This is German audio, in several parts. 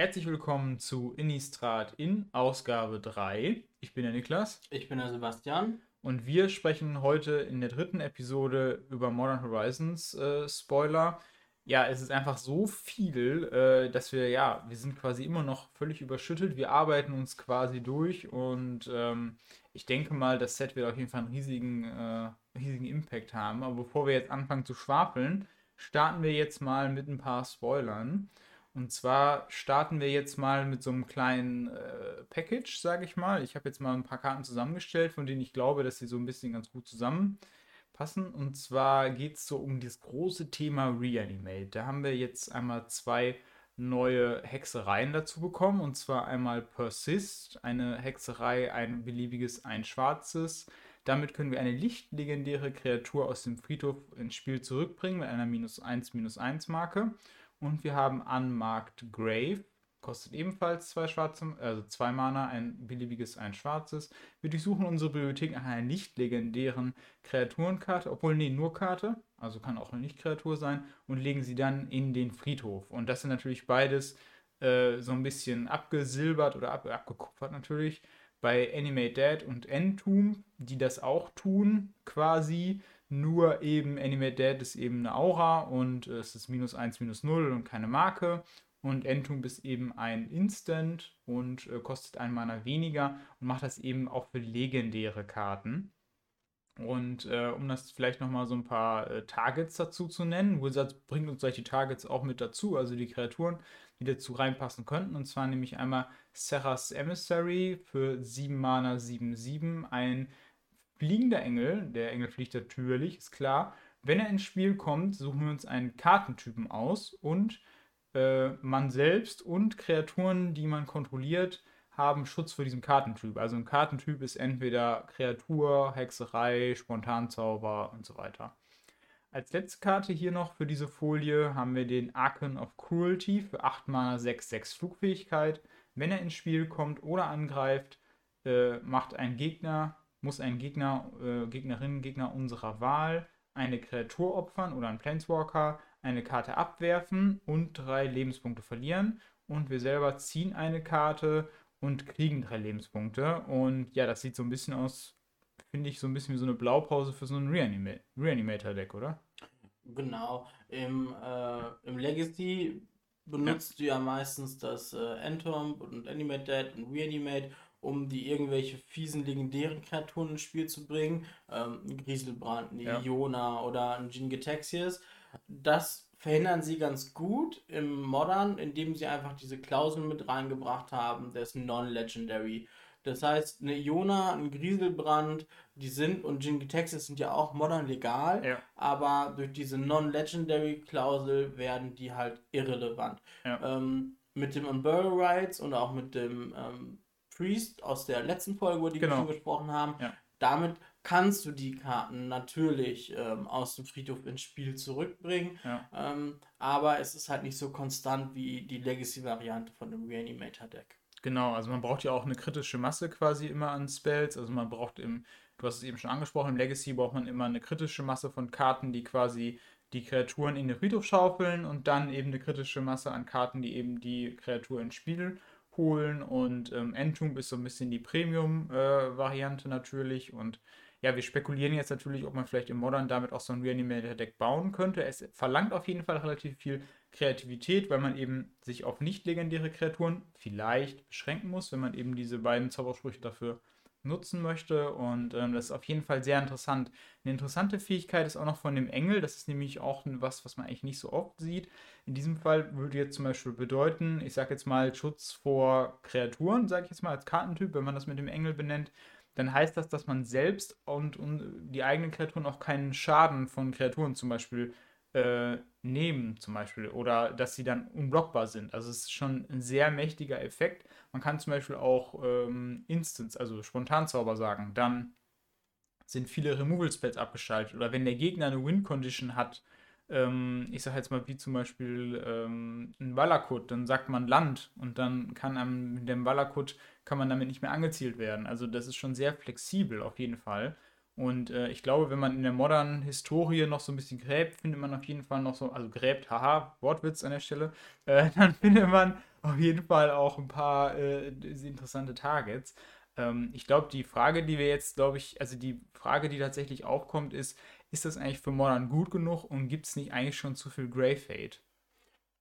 Herzlich willkommen zu Innistrad in Ausgabe 3. Ich bin der Niklas. Ich bin der Sebastian. Und wir sprechen heute in der dritten Episode über Modern Horizons äh, Spoiler. Ja, es ist einfach so viel, äh, dass wir, ja, wir sind quasi immer noch völlig überschüttet. Wir arbeiten uns quasi durch und ähm, ich denke mal, das Set wird auf jeden Fall einen riesigen, äh, riesigen Impact haben. Aber bevor wir jetzt anfangen zu schwafeln, starten wir jetzt mal mit ein paar Spoilern. Und zwar starten wir jetzt mal mit so einem kleinen äh, Package, sage ich mal. Ich habe jetzt mal ein paar Karten zusammengestellt, von denen ich glaube, dass sie so ein bisschen ganz gut zusammenpassen. Und zwar geht es so um das große Thema Reanimate. Da haben wir jetzt einmal zwei neue Hexereien dazu bekommen. Und zwar einmal Persist, eine Hexerei, ein beliebiges, ein schwarzes. Damit können wir eine lichtlegendäre Kreatur aus dem Friedhof ins Spiel zurückbringen mit einer minus 1, minus 1 Marke. Und wir haben Unmarked Grave. Kostet ebenfalls zwei schwarze, also zwei Mana, ein beliebiges, ein schwarzes. Wir durchsuchen unsere Bibliothek nach einer nicht legendären Kreaturenkarte, obwohl, nee, nur Karte, also kann auch eine Nicht-Kreatur sein, und legen sie dann in den Friedhof. Und das sind natürlich beides äh, so ein bisschen abgesilbert oder ab, abgekupfert natürlich. Bei Animate Dead und Entomb, die das auch tun, quasi, nur eben Animate Dead ist eben eine Aura und es ist minus 1, minus 0 und keine Marke. Und Entomb ist eben ein Instant und äh, kostet ein Mana weniger und macht das eben auch für legendäre Karten. Und äh, um das vielleicht nochmal so ein paar äh, Targets dazu zu nennen, Wizards bringt uns solche Targets auch mit dazu, also die Kreaturen, die dazu reinpassen könnten. Und zwar nämlich einmal Serras Emissary für 7 Mana 7-7, ein fliegender Engel, der Engel fliegt natürlich, ist klar. Wenn er ins Spiel kommt, suchen wir uns einen Kartentypen aus und äh, man selbst und Kreaturen, die man kontrolliert, haben Schutz für diesen Kartentyp. Also ein Kartentyp ist entweder Kreatur, Hexerei, Spontanzauber und so weiter. Als letzte Karte hier noch für diese Folie haben wir den Archon of Cruelty für 8 Mana 6, 6 Flugfähigkeit. Wenn er ins Spiel kommt oder angreift, äh, macht ein Gegner muss ein Gegner, äh, Gegnerin, Gegner unserer Wahl eine Kreatur opfern oder ein Planeswalker, eine Karte abwerfen und drei Lebenspunkte verlieren. Und wir selber ziehen eine Karte und kriegen drei Lebenspunkte. Und ja, das sieht so ein bisschen aus, finde ich, so ein bisschen wie so eine Blaupause für so ein Reanima Reanimator-Deck, oder? Genau. Im, äh, im Legacy benutzt ja. du ja meistens das äh, Entomb und Animate Dead und Reanimate um die irgendwelche fiesen legendären Kreaturen ins Spiel zu bringen. Ähm, ein Grieselbrand, eine ja. Iona oder ein Jingetaxias. Das verhindern sie ganz gut im Modern, indem sie einfach diese Klauseln mit reingebracht haben, das Non-Legendary. Das heißt, eine Iona, ein Grieselbrand, die sind und Jingetaxias sind ja auch modern legal, ja. aber durch diese Non-Legendary-Klausel werden die halt irrelevant. Ja. Ähm, mit dem Unburial Rights und auch mit dem ähm, Priest aus der letzten Folge, über die genau. wir schon gesprochen haben. Ja. Damit kannst du die Karten natürlich ähm, aus dem Friedhof ins Spiel zurückbringen. Ja. Ähm, aber es ist halt nicht so konstant wie die Legacy-Variante von dem Reanimator-Deck. Genau, also man braucht ja auch eine kritische Masse quasi immer an Spells. Also man braucht im, du hast es eben schon angesprochen, im Legacy braucht man immer eine kritische Masse von Karten, die quasi die Kreaturen in den Friedhof schaufeln und dann eben eine kritische Masse an Karten, die eben die Kreatur ins Spiel holen und ähm, Entomb ist so ein bisschen die Premium-Variante äh, natürlich und ja, wir spekulieren jetzt natürlich, ob man vielleicht im Modern damit auch so ein Reanimator-Deck bauen könnte. Es verlangt auf jeden Fall relativ viel Kreativität, weil man eben sich auf nicht legendäre Kreaturen vielleicht beschränken muss, wenn man eben diese beiden Zaubersprüche dafür nutzen möchte. Und ähm, das ist auf jeden Fall sehr interessant. Eine interessante Fähigkeit ist auch noch von dem Engel. Das ist nämlich auch was, was man eigentlich nicht so oft sieht. In diesem Fall würde jetzt zum Beispiel bedeuten, ich sage jetzt mal Schutz vor Kreaturen, sage ich jetzt mal als Kartentyp, wenn man das mit dem Engel benennt. Dann heißt das, dass man selbst und, und die eigenen Kreaturen auch keinen Schaden von Kreaturen zum Beispiel äh, nehmen, zum Beispiel, oder dass sie dann unblockbar sind. Also es ist schon ein sehr mächtiger Effekt. Man kann zum Beispiel auch ähm, Instants, also Spontanzauber sagen. Dann sind viele Removal-Spells abgeschaltet. Oder wenn der Gegner eine Win-Condition hat, ähm, ich sage jetzt mal wie zum Beispiel ähm, ein Valakut, dann sagt man Land und dann kann am, mit dem Valakut kann man damit nicht mehr angezielt werden. Also das ist schon sehr flexibel auf jeden Fall. Und äh, ich glaube, wenn man in der modernen Historie noch so ein bisschen gräbt, findet man auf jeden Fall noch so, also gräbt, haha, Wortwitz an der Stelle, äh, dann findet man auf jeden Fall auch ein paar äh, interessante Targets. Ähm, ich glaube, die Frage, die wir jetzt, glaube ich, also die Frage, die tatsächlich aufkommt, ist, ist das eigentlich für Modern gut genug und gibt es nicht eigentlich schon zu viel Grey Fade?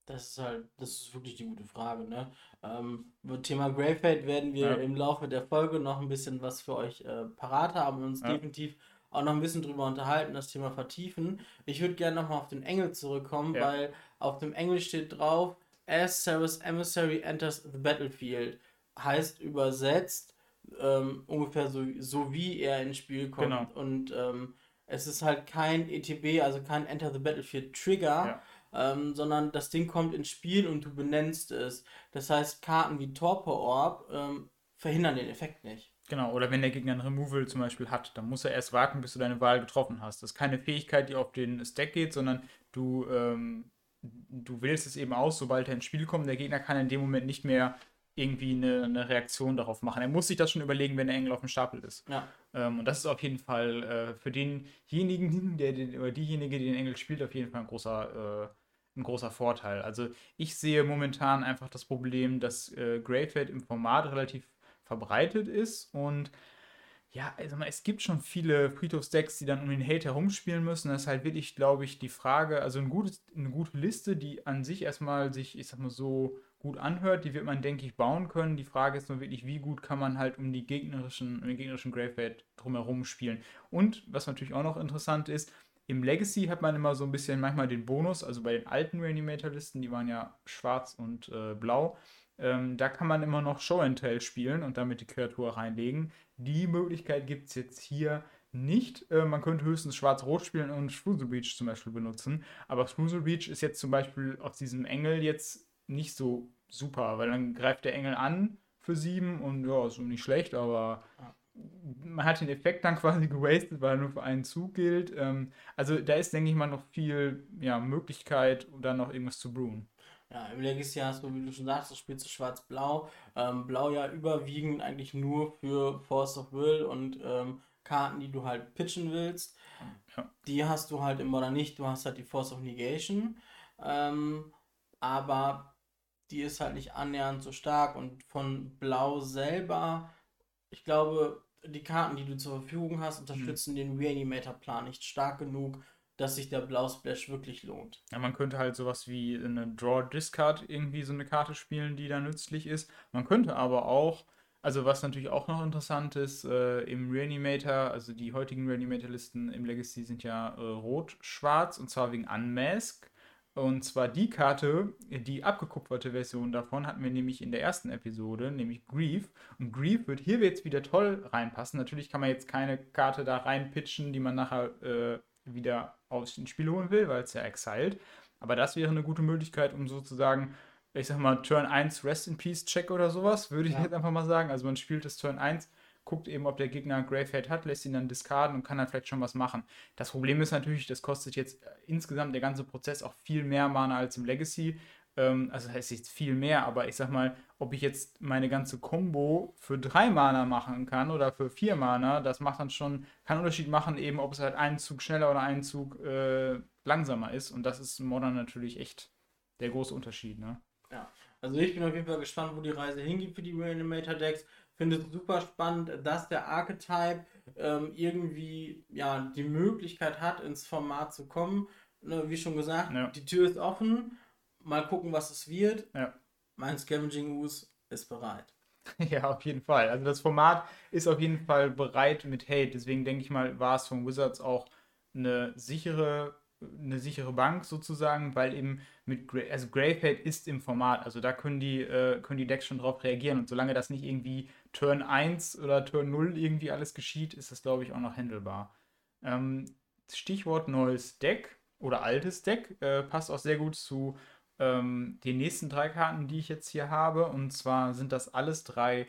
Das ist halt, das ist wirklich die gute Frage, ne? Ähm, Thema Grey Fade werden wir ja. im Laufe der Folge noch ein bisschen was für euch äh, parat haben und uns ja. definitiv auch noch ein bisschen drüber unterhalten, das Thema vertiefen. Ich würde gerne nochmal auf den Engel zurückkommen, ja. weil auf dem Engel steht drauf, as Sarah's emissary enters the battlefield. Heißt übersetzt ähm, ungefähr so, so wie er ins Spiel kommt. Genau. Und ähm, es ist halt kein ETB, also kein Enter the Battlefield Trigger, ja. Ähm, sondern das Ding kommt ins Spiel und du benennst es. Das heißt, Karten wie Torpor Orb ähm, verhindern den Effekt nicht. Genau, oder wenn der Gegner ein Removal zum Beispiel hat, dann muss er erst warten, bis du deine Wahl getroffen hast. Das ist keine Fähigkeit, die auf den Stack geht, sondern du, ähm, du wählst es eben aus, sobald er ins Spiel kommt. Der Gegner kann in dem Moment nicht mehr irgendwie eine, eine, Reaktion darauf machen. Er muss sich das schon überlegen, wenn der Engel auf dem Stapel ist. Ja. Ähm, und das ist auf jeden Fall äh, für denjenigen, der den, oder diejenige, die den Engel spielt, auf jeden Fall ein großer, äh, ein großer Vorteil. Also ich sehe momentan einfach das Problem, dass äh, Greyfeld im Format relativ verbreitet ist und ja, also es gibt schon viele Friedhofsdecks, die dann um den Hate herumspielen müssen. Das ist halt wirklich, glaube ich, die Frage, also ein gutes, eine gute Liste, die an sich erstmal sich, ich sag mal so, gut anhört, die wird man, denke ich, bauen können. Die Frage ist nur wirklich, wie gut kann man halt um die gegnerischen, um den gegnerischen Graveyard drumherum spielen. Und was natürlich auch noch interessant ist, im Legacy hat man immer so ein bisschen manchmal den Bonus, also bei den alten Reanimator-Listen, die waren ja schwarz und äh, blau, ähm, da kann man immer noch Show and Tell spielen und damit die Kreatur reinlegen. Die Möglichkeit gibt es jetzt hier nicht. Äh, man könnte höchstens Schwarz-Rot spielen und Spruzel Beach zum Beispiel benutzen. Aber Spruzel Beach ist jetzt zum Beispiel aus diesem Engel jetzt nicht so super, weil dann greift der Engel an für sieben und ja, ist nicht schlecht, aber man hat den Effekt dann quasi gewastet, weil er nur für einen Zug gilt. Ähm, also da ist, denke ich mal, noch viel ja, Möglichkeit, dann noch irgendwas zu brewen. Ja, im Legacy hast du, wie du schon sagst, das spielst du schwarz-blau. Ähm, blau ja überwiegend eigentlich nur für Force of Will und ähm, Karten, die du halt pitchen willst. Ja. Die hast du halt immer oder nicht. Du hast halt die Force of Negation. Ähm, aber die ist halt nicht annähernd so stark und von Blau selber, ich glaube, die Karten, die du zur Verfügung hast, unterstützen mhm. den Reanimator-Plan nicht stark genug, dass sich der Blau-Splash wirklich lohnt. Ja, man könnte halt sowas wie eine Draw-Discard irgendwie so eine Karte spielen, die da nützlich ist. Man könnte aber auch, also was natürlich auch noch interessant ist, äh, im Reanimator, also die heutigen Reanimator-Listen im Legacy sind ja äh, rot-schwarz und zwar wegen Unmask. Und zwar die Karte, die abgekupferte Version davon hatten wir nämlich in der ersten Episode, nämlich Grief. Und Grief wird hier jetzt wieder toll reinpassen. Natürlich kann man jetzt keine Karte da reinpitchen, die man nachher äh, wieder aus dem Spiel holen will, weil es ja exiled. Aber das wäre eine gute Möglichkeit, um sozusagen, ich sag mal, Turn 1 Rest in Peace Check oder sowas, würde ich ja. jetzt einfach mal sagen. Also man spielt das Turn 1 guckt eben, ob der Gegner Gravehead hat, lässt ihn dann discarden und kann dann vielleicht schon was machen. Das Problem ist natürlich, das kostet jetzt äh, insgesamt der ganze Prozess auch viel mehr Mana als im Legacy. Ähm, also das heißt jetzt viel mehr, aber ich sag mal, ob ich jetzt meine ganze Combo für drei Mana machen kann oder für vier Mana, das macht dann schon, kann Unterschied machen, eben ob es halt einen Zug schneller oder einen Zug äh, langsamer ist. Und das ist Modern natürlich echt der große Unterschied, ne? Ja, also ich bin auf jeden Fall gespannt, wo die Reise hingeht für die Reanimator Decks finde es super spannend, dass der Archetype ähm, irgendwie ja, die Möglichkeit hat, ins Format zu kommen. Ne, wie schon gesagt, ja. die Tür ist offen. Mal gucken, was es wird. Ja. Mein Scavenging Ooze ist bereit. Ja, auf jeden Fall. Also das Format ist auf jeden Fall bereit mit Hate. Deswegen denke ich mal, war es von Wizards auch eine sichere eine sichere Bank sozusagen, weil eben mit Gra also Gravehead ist im Format, also da können die, äh, können die Decks schon drauf reagieren und solange das nicht irgendwie Turn 1 oder Turn 0 irgendwie alles geschieht, ist das glaube ich auch noch handelbar. Ähm, Stichwort neues Deck oder altes Deck äh, passt auch sehr gut zu ähm, den nächsten drei Karten, die ich jetzt hier habe und zwar sind das alles drei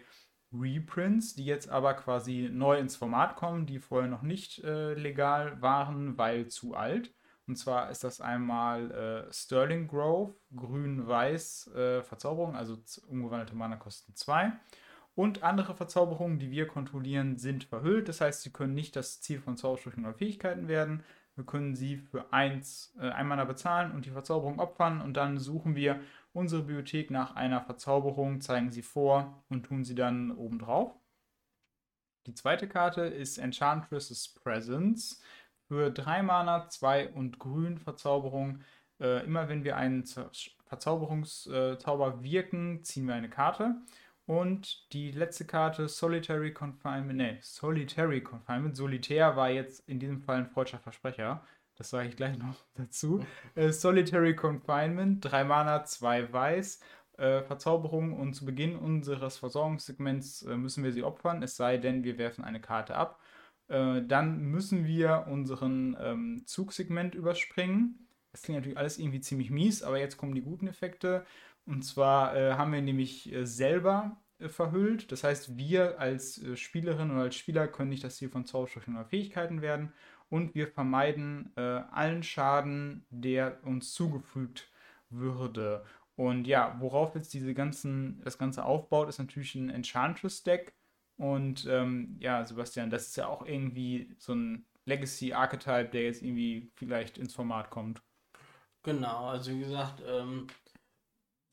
Reprints, die jetzt aber quasi neu ins Format kommen, die vorher noch nicht äh, legal waren, weil zu alt. Und zwar ist das einmal äh, Sterling Grove, grün-weiß äh, Verzauberung, also umgewandelte Mana kosten 2. Und andere Verzauberungen, die wir kontrollieren, sind verhüllt. Das heißt, sie können nicht das Ziel von Zaubersprüchen oder Fähigkeiten werden. Wir können sie für 1 äh, ein Mana bezahlen und die Verzauberung opfern und dann suchen wir unsere Bibliothek nach einer Verzauberung, zeigen sie vor und tun sie dann oben drauf. Die zweite Karte ist Enchantress's Presence. Für drei Mana, zwei und grün Verzauberung. Äh, immer wenn wir einen Verzauberungszauber wirken, ziehen wir eine Karte. Und die letzte Karte, Solitary Confinement, nee, Solitary Confinement, Solitär war jetzt in diesem Fall ein freudscher Versprecher. Das sage ich gleich noch dazu. Äh, Solitary Confinement, drei Mana, zwei Weiß, äh, Verzauberung und zu Beginn unseres Versorgungssegments äh, müssen wir sie opfern, es sei denn, wir werfen eine Karte ab. Äh, dann müssen wir unseren ähm, Zugsegment überspringen. Das klingt natürlich alles irgendwie ziemlich mies, aber jetzt kommen die guten Effekte. Und zwar äh, haben wir nämlich äh, selber äh, verhüllt. Das heißt, wir als äh, Spielerin oder als Spieler können nicht das Ziel von Zaubersprüchen oder Fähigkeiten werden. Und wir vermeiden äh, allen Schaden, der uns zugefügt würde. Und ja, worauf jetzt diese ganzen, das Ganze aufbaut, ist natürlich ein Enchantress-Deck. Und ähm, ja, Sebastian, das ist ja auch irgendwie so ein Legacy-Archetype, der jetzt irgendwie vielleicht ins Format kommt. Genau, also wie gesagt, ähm,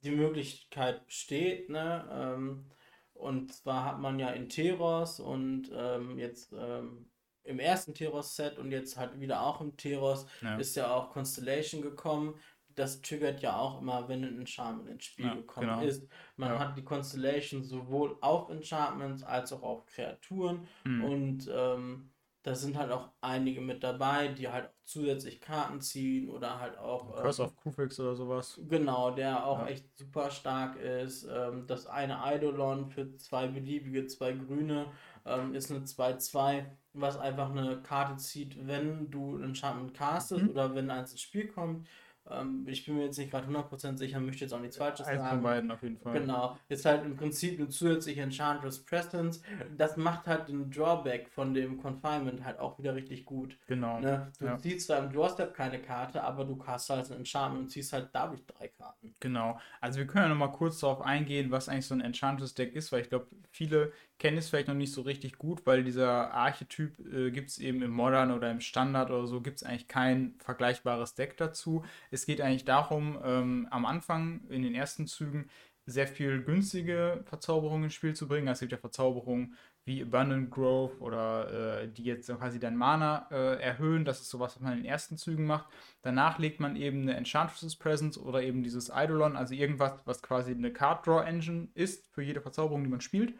die Möglichkeit besteht, ne? Ähm, und zwar hat man ja in Teros und ähm, jetzt ähm, im ersten Teros-Set und jetzt halt wieder auch im Teros ja. ist ja auch Constellation gekommen. Das triggert ja auch immer, wenn ein Enchantment ins Spiel ja, gekommen genau. ist. Man ja. hat die Constellation sowohl auf Enchantments als auch auf Kreaturen mhm. und ähm, da sind halt auch einige mit dabei, die halt zusätzlich Karten ziehen oder halt auch. Curse ähm, of Kufix oder sowas. Genau, der auch ja. echt super stark ist. Ähm, das eine Eidolon für zwei beliebige, zwei grüne ähm, ist eine 2-2, was einfach eine Karte zieht, wenn du ein Enchantment castest mhm. oder wenn eins ins Spiel kommt. Ähm, ich bin mir jetzt nicht gerade 100% sicher, möchte jetzt auch nichts Falsches sagen. Eins von beiden auf jeden Fall. Genau. Ist halt im Prinzip eine zusätzliche Enchantress Presence. Das macht halt den Drawback von dem Confinement halt auch wieder richtig gut. Genau. Ne? Du ja. ziehst zwar im Doorstep keine Karte, aber du hast halt ein Enchantment und ziehst halt dadurch drei Karten. Genau. Also wir können ja nochmal kurz darauf eingehen, was eigentlich so ein Enchantress Deck ist, weil ich glaube, viele kennen es vielleicht noch nicht so richtig gut, weil dieser Archetyp äh, gibt es eben im Modern oder im Standard oder so, gibt es eigentlich kein vergleichbares Deck dazu. Es geht eigentlich darum, ähm, am Anfang in den ersten Zügen sehr viel günstige Verzauberungen ins Spiel zu bringen. Es gibt ja Verzauberungen wie Abundant Growth oder äh, die jetzt quasi dein Mana äh, erhöhen. Das ist sowas, was man in den ersten Zügen macht. Danach legt man eben eine Enchantress Presence oder eben dieses Eidolon, also irgendwas, was quasi eine Card Draw Engine ist für jede Verzauberung, die man spielt.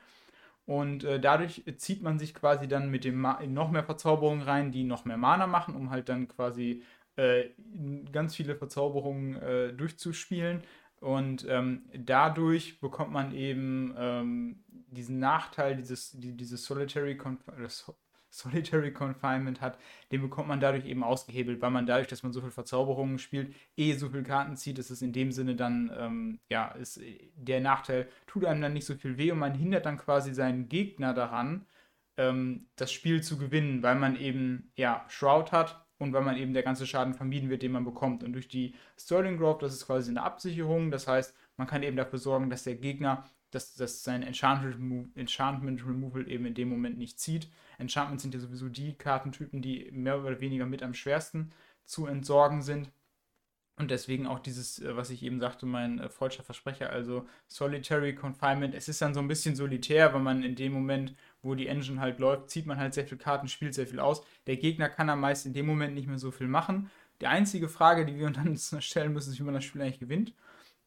Und äh, dadurch zieht man sich quasi dann mit dem Ma noch mehr Verzauberungen rein, die noch mehr Mana machen, um halt dann quasi äh, ganz viele Verzauberungen äh, durchzuspielen. Und ähm, dadurch bekommt man eben ähm, diesen Nachteil, dieses, die, dieses Solitary Conf Solitary Confinement hat, den bekommt man dadurch eben ausgehebelt, weil man dadurch, dass man so viel Verzauberungen spielt, eh so viel Karten zieht, ist es in dem Sinne dann, ähm, ja, ist der Nachteil, tut einem dann nicht so viel weh und man hindert dann quasi seinen Gegner daran, ähm, das Spiel zu gewinnen, weil man eben, ja, Shroud hat und weil man eben der ganze Schaden vermieden wird, den man bekommt. Und durch die Sterling Grove, das ist quasi eine Absicherung, das heißt, man kann eben dafür sorgen, dass der Gegner dass, dass sein Enchantment, Removal eben in dem Moment nicht zieht. Enchantments sind ja sowieso die Kartentypen, die mehr oder weniger mit am schwersten zu entsorgen sind. Und deswegen auch dieses, äh, was ich eben sagte, mein äh, falscher Versprecher, also Solitary Confinement. Es ist dann so ein bisschen solitär, weil man in dem Moment, wo die Engine halt läuft, zieht man halt sehr viele Karten, spielt sehr viel aus. Der Gegner kann dann meist in dem Moment nicht mehr so viel machen. Die einzige Frage, die wir uns dann stellen müssen, ist, wie man das Spiel eigentlich gewinnt.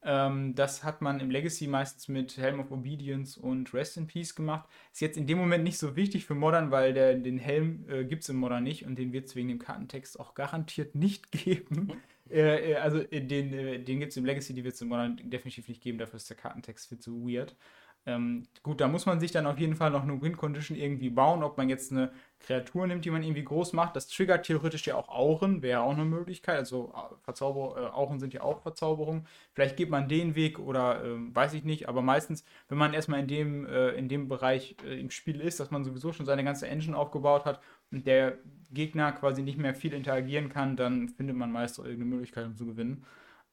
Ähm, das hat man im Legacy meistens mit Helm of Obedience und Rest in Peace gemacht. Ist jetzt in dem Moment nicht so wichtig für Modern, weil der, den Helm äh, gibt es im Modern nicht und den wird es wegen dem Kartentext auch garantiert nicht geben. äh, äh also äh, den, äh, den gibt es im Legacy, die wird es im Modern definitiv nicht geben, dafür ist der Kartentext viel zu weird. Ähm, gut, da muss man sich dann auf jeden Fall noch eine Win-Condition irgendwie bauen, ob man jetzt eine Kreatur nimmt, die man irgendwie groß macht. Das triggert theoretisch ja auch Auren, wäre auch eine Möglichkeit. Also äh, Verzauber äh, Auren sind ja auch Verzauberungen. Vielleicht geht man den Weg oder äh, weiß ich nicht, aber meistens, wenn man erstmal in dem, äh, in dem Bereich äh, im Spiel ist, dass man sowieso schon seine ganze Engine aufgebaut hat und der Gegner quasi nicht mehr viel interagieren kann, dann findet man meist auch irgendeine Möglichkeit, um zu gewinnen.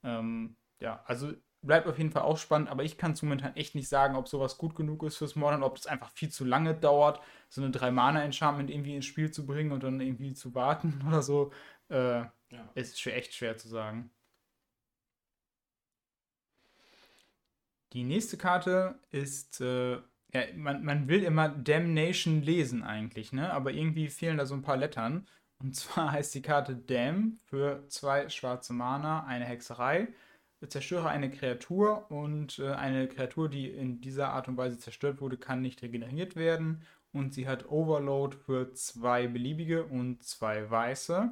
Ähm, ja, also bleibt auf jeden Fall auch spannend, aber ich kann es momentan echt nicht sagen, ob sowas gut genug ist fürs Modern, ob das einfach viel zu lange dauert, so eine 3-Mana-Enchantment irgendwie ins Spiel zu bringen und dann irgendwie zu warten oder so. Äh, ja. Ist echt schwer zu sagen. Die nächste Karte ist, äh, ja, man, man will immer Damnation lesen eigentlich, ne? Aber irgendwie fehlen da so ein paar Lettern. Und zwar heißt die Karte Dam für zwei schwarze Mana, eine Hexerei. Zerstöre eine Kreatur und äh, eine Kreatur, die in dieser Art und Weise zerstört wurde, kann nicht regeneriert werden. Und sie hat Overload für zwei beliebige und zwei weiße.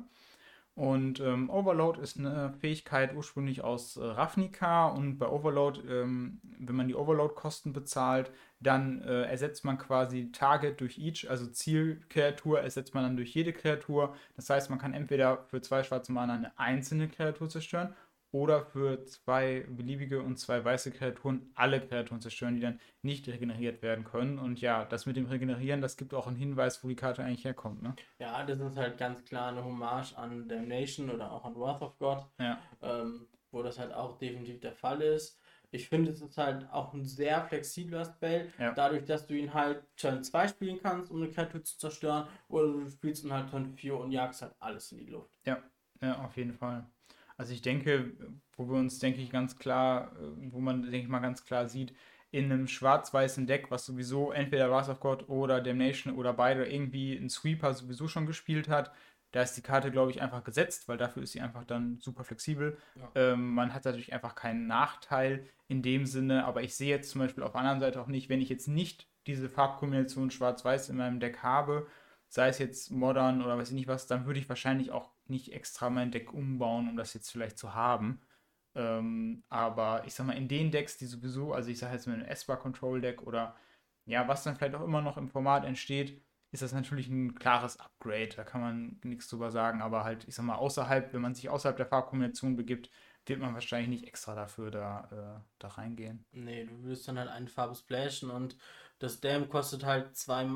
Und ähm, Overload ist eine Fähigkeit ursprünglich aus äh, Ravnica und bei Overload, ähm, wenn man die Overload-Kosten bezahlt, dann äh, ersetzt man quasi Target durch each, also Zielkreatur ersetzt man dann durch jede Kreatur. Das heißt, man kann entweder für zwei schwarze Mana eine einzelne Kreatur zerstören oder für zwei beliebige und zwei weiße Kreaturen alle Kreaturen zerstören, die dann nicht regeneriert werden können. Und ja, das mit dem Regenerieren, das gibt auch einen Hinweis, wo die Karte eigentlich herkommt. Ne? Ja, das ist halt ganz klar eine Hommage an Damnation oder auch an Wrath of God, ja. ähm, wo das halt auch definitiv der Fall ist. Ich finde, es ist halt auch ein sehr flexibler Spell, ja. dadurch, dass du ihn halt Turn 2 spielen kannst, um eine Kreatur zu zerstören, oder du spielst ihn halt Turn 4 und jagst halt alles in die Luft. Ja, ja, auf jeden Fall. Also ich denke, wo wir uns, denke ich, ganz klar, äh, wo man, denke ich mal, ganz klar sieht, in einem schwarz-weißen Deck, was sowieso entweder Wrath of God oder Damnation oder beide irgendwie einen Sweeper sowieso schon gespielt hat, da ist die Karte, glaube ich, einfach gesetzt, weil dafür ist sie einfach dann super flexibel. Ja. Ähm, man hat natürlich einfach keinen Nachteil in dem Sinne, aber ich sehe jetzt zum Beispiel auf der anderen Seite auch nicht, wenn ich jetzt nicht diese Farbkombination schwarz-weiß in meinem Deck habe, sei es jetzt modern oder weiß ich nicht was, dann würde ich wahrscheinlich auch nicht extra mein Deck umbauen, um das jetzt vielleicht zu haben. Ähm, aber ich sag mal, in den Decks, die sowieso, also ich sage jetzt mit einem S-Bar Control Deck oder ja, was dann vielleicht auch immer noch im Format entsteht, ist das natürlich ein klares Upgrade. Da kann man nichts drüber sagen. Aber halt, ich sag mal, außerhalb, wenn man sich außerhalb der Farbkombination begibt, wird man wahrscheinlich nicht extra dafür da, äh, da reingehen. Nee, du willst dann halt eine Farbe splashen und das Dam kostet halt zwei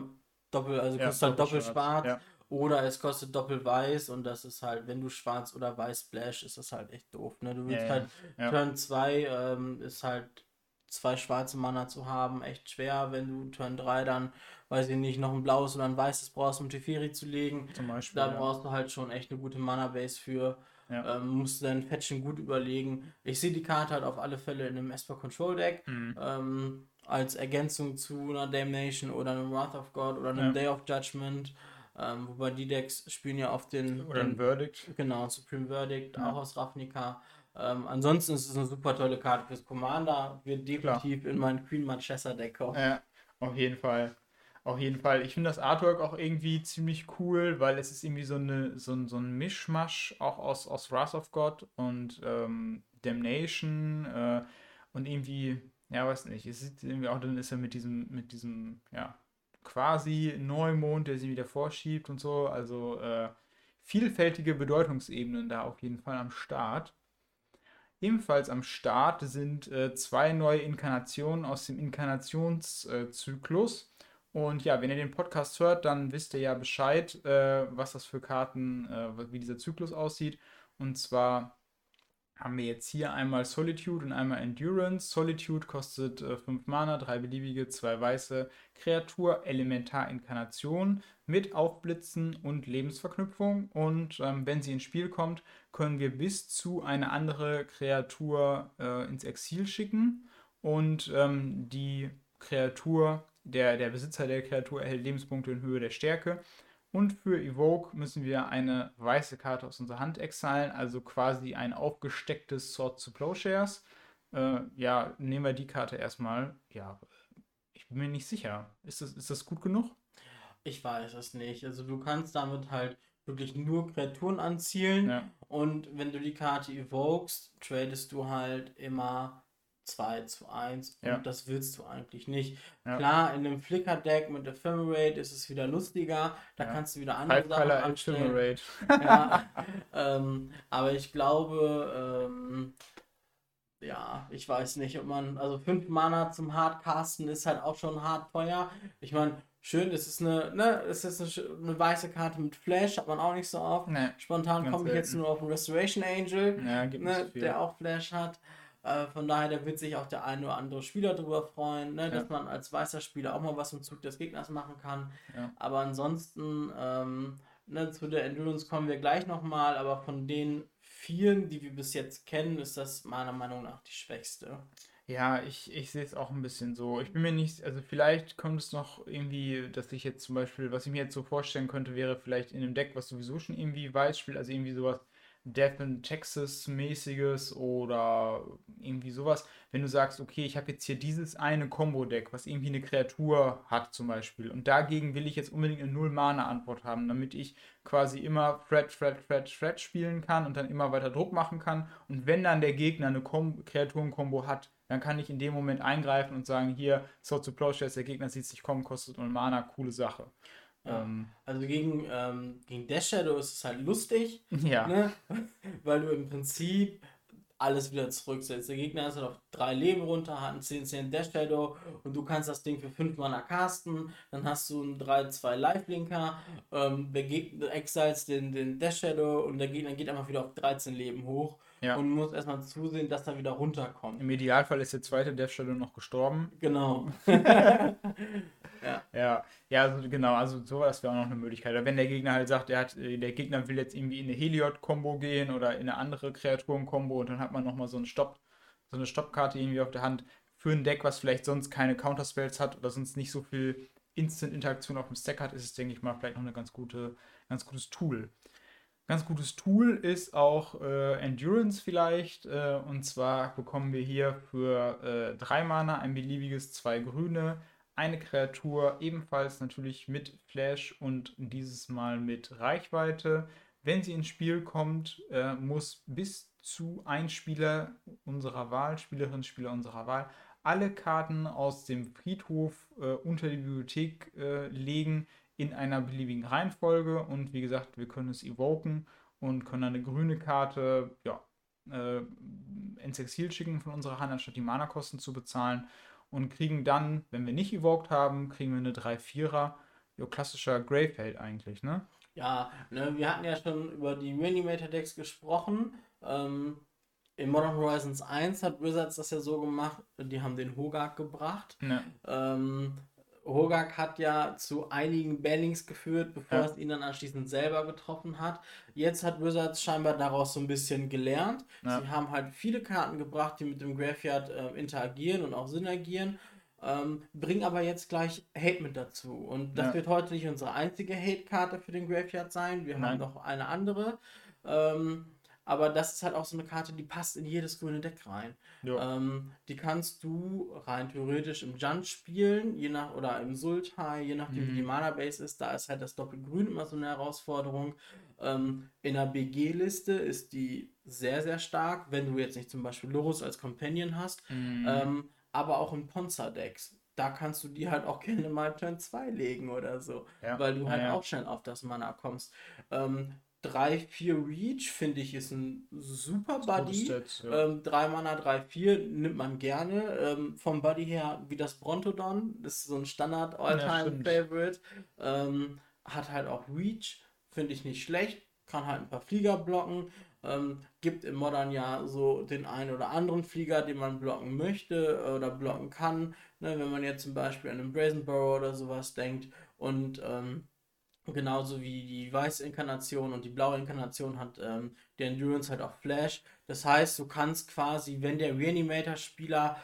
Doppel, also ja, kostet halt doppelt schwarz. Ja. Oder es kostet doppelt weiß und das ist halt, wenn du schwarz oder weiß splash, ist das halt echt doof. Ne? Du willst ja, halt Turn 2 ähm, ist halt zwei schwarze Mana zu haben, echt schwer, wenn du Turn 3 dann, weiß ich nicht, noch ein blaues oder ein weißes brauchst, um Teferi zu legen. Zum Beispiel. Da brauchst du halt schon echt eine gute Mana-Base für. Ja. Ähm, musst du dein Fetchen gut überlegen. Ich sehe die Karte halt auf alle Fälle in einem Esper Control Deck. Mhm. Ähm, als Ergänzung zu einer Damnation oder einem Wrath of God oder einem ja. Day of Judgment. Ähm, wobei die Decks spielen ja auf den. Oder ein Verdict. Genau, Supreme Verdict, ja. auch aus Ravnica. Ähm, ansonsten ist es eine super tolle Karte fürs Commander. Wird definitiv Klar. in mein Queen Manchester Deck kommen. Ja, auf jeden Fall. Auf jeden Fall. Ich finde das Artwork auch irgendwie ziemlich cool, weil es ist irgendwie so, eine, so, ein, so ein Mischmasch auch aus, aus Wrath of God und ähm, Damnation äh, und irgendwie, ja, weiß nicht, es sieht irgendwie auch, dann ist er mit diesem, mit diesem, ja, quasi Neumond, der sie wieder vorschiebt und so. Also äh, vielfältige Bedeutungsebenen da auf jeden Fall am Start. Ebenfalls am Start sind äh, zwei neue Inkarnationen aus dem Inkarnationszyklus. und ja, wenn ihr den Podcast hört, dann wisst ihr ja Bescheid, äh, was das für Karten, äh, wie dieser Zyklus aussieht. Und zwar haben wir jetzt hier einmal Solitude und einmal Endurance. Solitude kostet 5 äh, Mana, 3 beliebige, 2 weiße Kreatur, Elementarinkarnation mit Aufblitzen und Lebensverknüpfung. Und ähm, wenn sie ins Spiel kommt, können wir bis zu eine andere Kreatur äh, ins Exil schicken. Und ähm, die Kreatur, der, der Besitzer der Kreatur erhält Lebenspunkte in Höhe der Stärke. Und für Evoke müssen wir eine weiße Karte aus unserer Hand exilen, also quasi ein aufgestecktes Sword to Plowshares. Äh, ja, nehmen wir die Karte erstmal. Ja, ich bin mir nicht sicher. Ist das, ist das gut genug? Ich weiß es nicht. Also du kannst damit halt wirklich nur Kreaturen anzielen. Ja. Und wenn du die Karte evokest, tradest du halt immer 2 zu 1 und ja. das willst du eigentlich nicht. Ja. Klar, in einem Flicker-Deck mit Ephemerate ist es wieder lustiger, da ja. kannst du wieder andere Five Sachen anstellen. ja, ähm, aber ich glaube, ähm, ja, ich weiß nicht, ob man, also 5 Mana zum Hardcasten ist halt auch schon hart teuer. Ich meine, schön, es ist eine, ne, es ist eine, eine, weiße Karte mit Flash, hat man auch nicht so oft. Nee, Spontan komme ich jetzt nur auf einen Restoration Angel, ja, ne, der auch Flash hat. Äh, von daher, da wird sich auch der eine oder andere Spieler darüber freuen, ne, ja. dass man als weißer Spieler auch mal was im Zug des Gegners machen kann. Ja. Aber ansonsten, ähm, ne, zu der Endurance kommen wir gleich nochmal, aber von den vielen, die wir bis jetzt kennen, ist das meiner Meinung nach die schwächste. Ja, ich, ich sehe es auch ein bisschen so. Ich bin mir nicht, also vielleicht kommt es noch irgendwie, dass ich jetzt zum Beispiel, was ich mir jetzt so vorstellen könnte, wäre vielleicht in einem Deck, was sowieso schon irgendwie weiß spielt, also irgendwie sowas Death in Texas-mäßiges oder irgendwie sowas. Wenn du sagst, okay, ich habe jetzt hier dieses eine Combo-Deck, was irgendwie eine Kreatur hat zum Beispiel und dagegen will ich jetzt unbedingt eine Null-Mana-Antwort haben, damit ich quasi immer Thread, Thread, Thread, Thread spielen kann und dann immer weiter Druck machen kann. Und wenn dann der Gegner eine Kreaturen-Kombo hat, dann kann ich in dem Moment eingreifen und sagen, hier, Sword to Plowshares, der Gegner sieht sich kommen, kostet null Mana, coole Sache. Ja. Ähm, also gegen, ähm, gegen Death Shadow ist es halt lustig, ja. ne? weil du im Prinzip alles wieder zurücksetzt. Der Gegner ist halt auf drei Leben runter, hat einen 10 10 Death Shadow und du kannst das Ding für 5 Mana casten. Dann hast du einen 3-2 Lifelinker, ähm, der Gegner exiles den, den Death Shadow und der Gegner geht einfach wieder auf 13 Leben hoch. Ja. Und muss erstmal zusehen, dass er wieder runterkommt. Im Idealfall ist der zweite Death Shadow noch gestorben. Genau. Ja. ja. Ja, also genau, also sowas wäre auch noch eine Möglichkeit. Wenn der Gegner halt sagt, er hat, äh, der Gegner will jetzt irgendwie in eine Heliod-Kombo gehen oder in eine andere Kreaturen-Kombo und dann hat man nochmal so einen Stopp, so eine Stoppkarte irgendwie auf der Hand für ein Deck, was vielleicht sonst keine Counterspells hat oder sonst nicht so viel Instant-Interaktion auf dem Stack hat, ist es, denke ich mal, vielleicht noch ein ganz, gute, ganz gutes Tool. Ganz gutes Tool ist auch äh, Endurance vielleicht. Äh, und zwar bekommen wir hier für äh, drei Mana ein beliebiges, zwei grüne, eine Kreatur, ebenfalls natürlich mit Flash und dieses Mal mit Reichweite. Wenn sie ins Spiel kommt, äh, muss bis zu ein Spieler unserer Wahl, Spielerin, Spieler unserer Wahl, alle Karten aus dem Friedhof äh, unter die Bibliothek äh, legen in einer beliebigen Reihenfolge. Und wie gesagt, wir können es evoken und können eine grüne Karte ja, äh, ins Exil schicken von unserer Hand, anstatt die Mana-Kosten zu bezahlen und kriegen dann, wenn wir nicht evoked haben, kriegen wir eine 3-4er. Jo, klassischer Greyfeld eigentlich, ne? Ja, ne, wir hatten ja schon über die Reanimator-Decks gesprochen. Ähm, in Modern Horizons 1 hat Wizards das ja so gemacht, die haben den Hogak gebracht. Ja. Ähm, Hogak hat ja zu einigen Bannings geführt, bevor ja. es ihn dann anschließend selber getroffen hat. Jetzt hat Wizards scheinbar daraus so ein bisschen gelernt. Ja. Sie haben halt viele Karten gebracht, die mit dem Graveyard äh, interagieren und auch synergieren. Ähm, bringen aber jetzt gleich Hate mit dazu. Und das ja. wird heute nicht unsere einzige Hate-Karte für den Graveyard sein. Wir Nein. haben noch eine andere. Ähm, aber das ist halt auch so eine Karte, die passt in jedes grüne Deck rein. Ähm, die kannst du rein theoretisch im Junt spielen, je nach, oder im Sultai, je nachdem mhm. wie die mhm. Mana-Base ist. Da ist halt das Doppelgrün immer so eine Herausforderung. Ähm, in der BG-Liste ist die sehr, sehr stark, wenn du jetzt nicht zum Beispiel Lorus als Companion hast. Mhm. Ähm, aber auch in Ponza-Decks da kannst du die halt auch gerne mal Turn 2 legen oder so, ja. weil du halt ja, ja. auch schnell auf das Mana kommst. Ähm, 3, 4 Reach, finde ich, ist ein super Buddy. Stats, ja. ähm, 3 Mana, 3, 4 nimmt man gerne. Ähm, vom Buddy her wie das Brontodon, das ist so ein Standard All-Time-Favorite. Ja, ähm, hat halt auch Reach, finde ich nicht schlecht. Kann halt ein paar Flieger blocken. Ähm, gibt im Modern ja so den einen oder anderen Flieger, den man blocken möchte oder blocken kann. Ne, wenn man jetzt zum Beispiel an einen Brazen Burrow oder sowas denkt. Und ähm, Genauso wie die weiße Inkarnation und die blaue Inkarnation hat ähm, der Endurance halt auch Flash. Das heißt, du kannst quasi, wenn der Reanimator-Spieler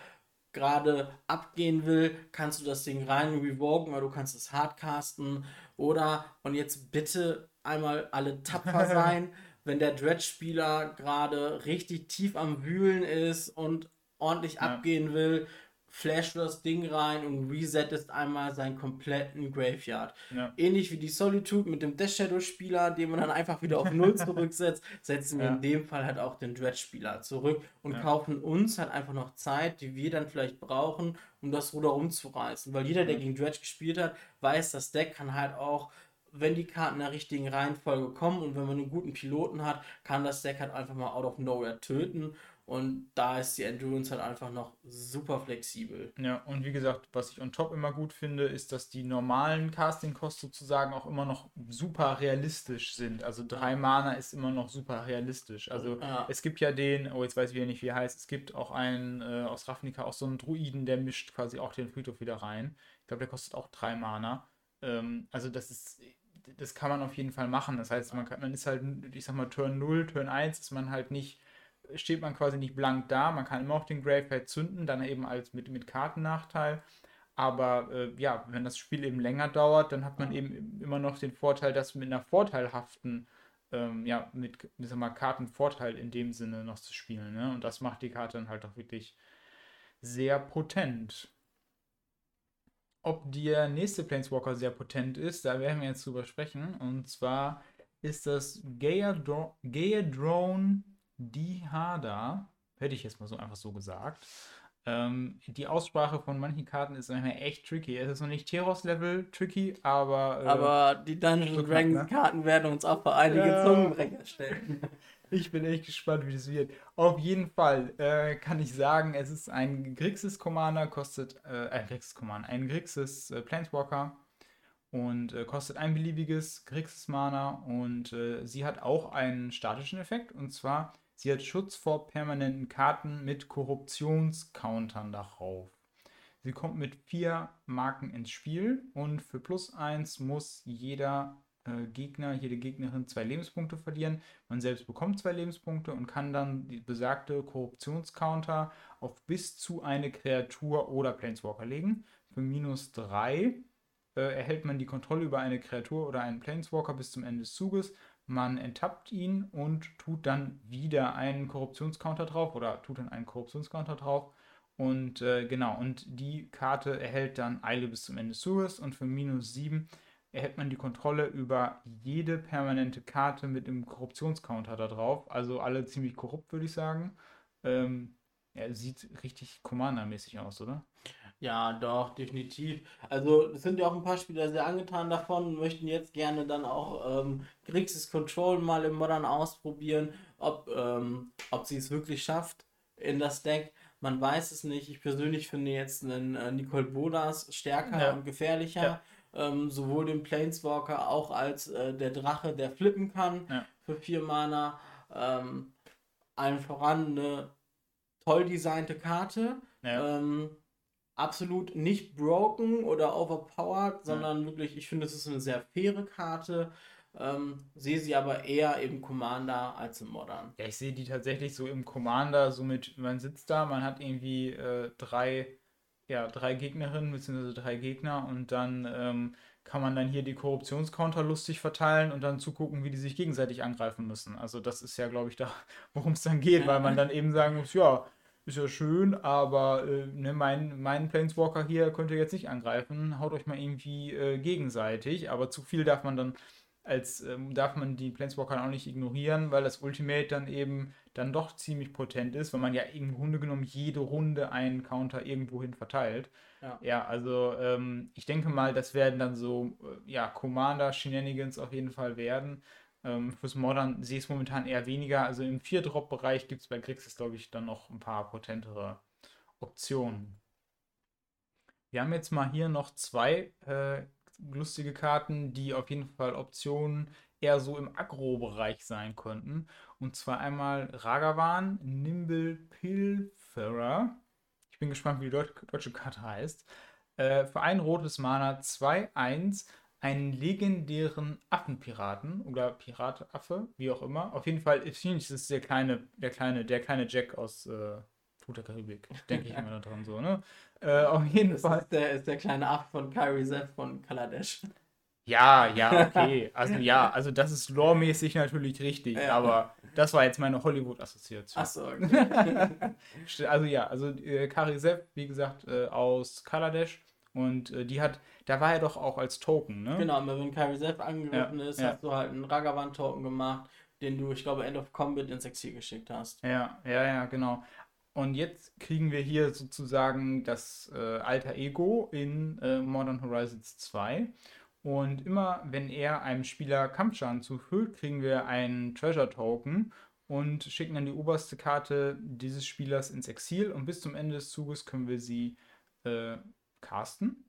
gerade abgehen will, kannst du das Ding rein revoken oder du kannst es hardcasten. Oder, und jetzt bitte einmal alle tapfer sein, wenn der Dredge-Spieler gerade richtig tief am Wühlen ist und ordentlich ja. abgehen will, flash das Ding rein und resettest einmal seinen kompletten Graveyard. Ja. Ähnlich wie die Solitude mit dem Death Shadow Spieler, den man dann einfach wieder auf Null zurücksetzt, setzen wir ja. in dem Fall halt auch den Dredge Spieler zurück und ja. kaufen uns halt einfach noch Zeit, die wir dann vielleicht brauchen, um das Ruder umzureißen. Weil jeder, der gegen Dredge gespielt hat, weiß, das Deck kann halt auch wenn die Karten in der richtigen Reihenfolge kommen und wenn man einen guten Piloten hat, kann das Deck halt einfach mal out of nowhere töten und da ist die Endurance halt einfach noch super flexibel. Ja, und wie gesagt, was ich on top immer gut finde, ist, dass die normalen Casting-Costs sozusagen auch immer noch super realistisch sind. Also drei Mana ist immer noch super realistisch. Also ja. es gibt ja den, oh jetzt weiß ich wieder nicht, wie er heißt, es gibt auch einen äh, aus Ravnica, auch so einen Druiden, der mischt quasi auch den Friedhof wieder rein. Ich glaube, der kostet auch drei Mana. Ähm, also das ist, das kann man auf jeden Fall machen. Das heißt, man, kann, man ist halt, ich sag mal, Turn 0, Turn 1 ist man halt nicht steht man quasi nicht blank da. Man kann immer auch den Gravehead zünden, dann eben als mit, mit Kartennachteil. Aber äh, ja, wenn das Spiel eben länger dauert, dann hat man eben immer noch den Vorteil, dass mit einer vorteilhaften, ähm, ja, mit, sag mal, Kartenvorteil in dem Sinne noch zu spielen. Ne? Und das macht die Karte dann halt auch wirklich sehr potent. Ob der nächste Planeswalker sehr potent ist, da werden wir jetzt drüber sprechen. Und zwar ist das Gaedrone Dihada. Hätte ich jetzt mal so einfach so gesagt. Ähm, die Aussprache von manchen Karten ist manchmal echt tricky. Es ist noch nicht Teros-Level tricky, aber. Äh, aber die Dungeons Dragons ne? Karten werden uns auch vor einige ja. Zungenbrecher stellen. Ich bin echt gespannt, wie das wird. Auf jeden Fall äh, kann ich sagen, es ist ein Grixis Commander, kostet äh, ein Grixis Commander, ein Grixis äh, Planeswalker und äh, kostet ein beliebiges Grixis Mana und äh, sie hat auch einen statischen Effekt und zwar Sie hat Schutz vor permanenten Karten mit Korruptionscountern darauf. Sie kommt mit vier Marken ins Spiel und für plus eins muss jeder äh, Gegner, jede Gegnerin zwei Lebenspunkte verlieren. Man selbst bekommt zwei Lebenspunkte und kann dann die besagte Korruptionscounter auf bis zu eine Kreatur oder Planeswalker legen. Für minus drei äh, erhält man die Kontrolle über eine Kreatur oder einen Planeswalker bis zum Ende des Zuges man enttappt ihn und tut dann wieder einen Korruptionscounter drauf oder tut dann einen Korruptionscounter drauf. Und äh, genau, und die Karte erhält dann Eile bis zum Ende des Zuges und für minus 7 erhält man die Kontrolle über jede permanente Karte mit dem Korruptionscounter da drauf. Also alle ziemlich korrupt, würde ich sagen. Ähm, ja, sieht richtig Commander-mäßig aus, oder? Ja, doch, definitiv. Also es sind ja auch ein paar Spieler sehr angetan davon und möchten jetzt gerne dann auch ähm, Grixis Control mal im Modern ausprobieren, ob, ähm, ob sie es wirklich schafft in das Deck. Man weiß es nicht. Ich persönlich finde jetzt einen äh, Nicole Bodas stärker ja. und gefährlicher. Ja. Ähm, sowohl den Planeswalker auch als äh, der Drache, der flippen kann ja. für vier Mana. Ähm, allen voran eine toll designte Karte. Ähm, absolut nicht broken oder overpowered, sondern ja. wirklich, ich finde, es ist eine sehr faire Karte. Ähm, sehe sie aber eher im Commander als im Modern. Ja, ich sehe die tatsächlich so im Commander, so mit, man sitzt da, man hat irgendwie äh, drei, ja, drei Gegnerinnen bzw. drei Gegner und dann ähm, kann man dann hier die Korruptionscounter lustig verteilen und dann zugucken, wie die sich gegenseitig angreifen müssen. Also das ist ja, glaube ich, da, worum es dann geht, weil man dann eben sagen muss, ja, ist ja schön, aber äh, ne, mein, mein Planeswalker hier könnt ihr jetzt nicht angreifen. Haut euch mal irgendwie äh, gegenseitig, aber zu viel darf man dann als ähm, darf man die Planeswalker auch nicht ignorieren, weil das Ultimate dann eben dann doch ziemlich potent ist, weil man ja im Grunde genommen jede Runde einen Counter irgendwohin verteilt. Ja, ja also ähm, ich denke mal, das werden dann so äh, ja, Commander-Shenanigans auf jeden Fall werden. Ähm, fürs Modern sehe ich es momentan eher weniger. Also im 4-Drop-Bereich gibt es bei Grixis, glaube ich, dann noch ein paar potentere Optionen. Wir haben jetzt mal hier noch zwei äh, lustige Karten, die auf jeden Fall Optionen eher so im Agro-Bereich sein könnten. Und zwar einmal Ragavan, Nimble Pilferer. Ich bin gespannt, wie die deutsche Karte heißt. Äh, für ein rotes Mana 2-1 einen legendären Affenpiraten oder Pirataffe, wie auch immer. Auf jeden Fall ist es der kleine, der kleine, der kleine Jack aus äh, Flut der Karibik. Denke ich immer daran so, ne? Äh, auf jeden das Fall. Ist der, ist der kleine Affe von Kyrie Zeff von Kaladesh. Ja, ja, okay. Also ja, also das ist loremäßig natürlich richtig, ja. aber das war jetzt meine Hollywood-Assoziation. Achso, okay. also ja, also äh, Kari Sepp, wie gesagt, äh, aus Kaladesh und äh, die hat, da war er doch auch als Token, ne? Genau, aber wenn Kyrie Self angegriffen ja, ist, ja. hast du halt einen Ragavan-Token gemacht, den du, ich glaube, End of Combat ins Exil geschickt hast. Ja, ja, ja, genau. Und jetzt kriegen wir hier sozusagen das äh, alter Ego in äh, Modern Horizons 2. Und immer wenn er einem Spieler Kampfschaden zufügt, kriegen wir einen Treasure Token und schicken dann die oberste Karte dieses Spielers ins Exil. Und bis zum Ende des Zuges können wir sie äh, casten.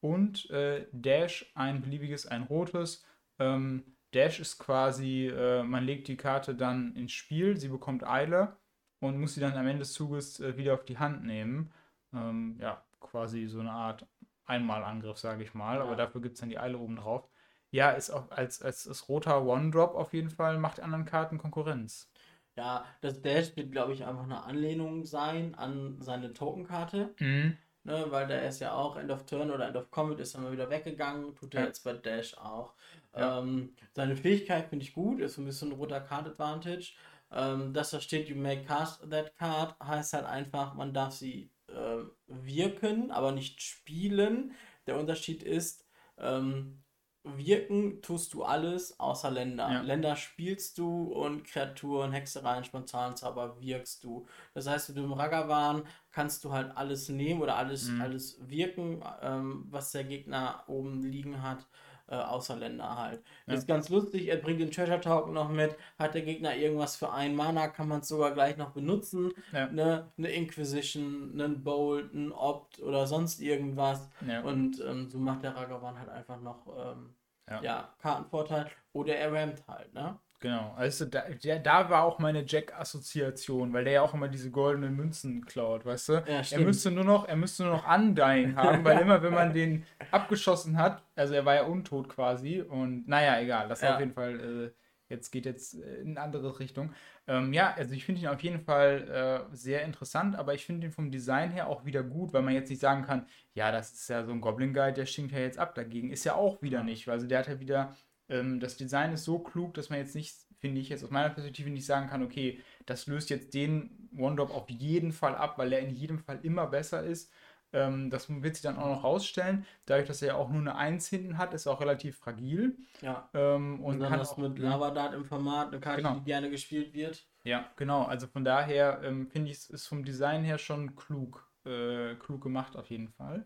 Und äh, Dash ein beliebiges, ein rotes. Ähm, Dash ist quasi, äh, man legt die Karte dann ins Spiel, sie bekommt Eile und muss sie dann am Ende des Zuges äh, wieder auf die Hand nehmen. Ähm, ja, quasi so eine Art Einmalangriff, sage ich mal, ja. aber dafür gibt es dann die Eile oben drauf. Ja, ist auch als, als, als roter One-Drop auf jeden Fall, macht anderen Karten Konkurrenz. Ja, das Dash wird, glaube ich, einfach eine Anlehnung sein an seine Tokenkarte. Mhm. Ne, weil der ist ja auch End of Turn oder End of Combat ist dann mal wieder weggegangen, tut er Ja. jetzt bei Dash auch. Ja. Ähm, seine Fähigkeit finde ich gut, ist so ein bisschen ein roter Card Advantage. Ähm, dass da steht, you may cast that card, heißt halt einfach, man darf sie äh, wirken, aber nicht spielen. Der Unterschied ist, ähm, wirken tust du alles außer Länder. Ja. Länder spielst du und Kreaturen, Hexereien, Spontanzauber wirkst du. Das heißt, mit dem Ragavan kannst du halt alles nehmen oder alles, Mhm. alles wirken, ähm, was der Gegner oben liegen hat, äh, außer Länder halt. Ja. Ist ganz lustig, er bringt den Treasure Token noch mit. Hat der Gegner irgendwas für einen Mana, kann man es sogar gleich noch benutzen. Ja. Ne, eine Inquisition, einen Bolt, ein Opt oder sonst irgendwas. Ja. Und ähm, so macht der Ragavan halt einfach noch ähm, ja. Kartenvorteil. Oder er rammt halt, ne? Genau, also da, der, da war auch meine Jack-Assoziation, weil der ja auch immer diese goldenen Münzen klaut, weißt du? Ja, er müsste nur noch, er müsste nur noch Undying haben, weil immer, wenn man den abgeschossen hat, also er war ja untot quasi und naja, egal, das Ja. auf jeden Fall, äh, jetzt geht jetzt äh, in eine andere Richtung. Ähm, ja, also ich finde ihn auf jeden Fall äh, sehr interessant, aber ich finde ihn vom Design her auch wieder gut, weil man jetzt nicht sagen kann, ja, das ist ja so ein Goblin Guide, der stinkt ja jetzt ab dagegen. Ist ja auch wieder Ja. nicht, also der hat ja wieder ähm, das Design ist so klug, dass man jetzt nicht, finde ich, jetzt aus meiner Perspektive nicht sagen kann, okay, das löst jetzt den One-Drop auf jeden Fall ab, weil er in jedem Fall immer besser ist. Ähm, das wird sich dann auch noch rausstellen. Dadurch, dass er ja auch nur eine 1 hinten hat, ist er auch relativ fragil. Ja. Ähm, Und und dann kann das auch, mit Lavadart im Format, eine Karte, Genau. die gerne gespielt wird. Ja, genau. Also von daher ähm, finde ich, es ist vom Design her schon klug, äh, klug gemacht auf jeden Fall.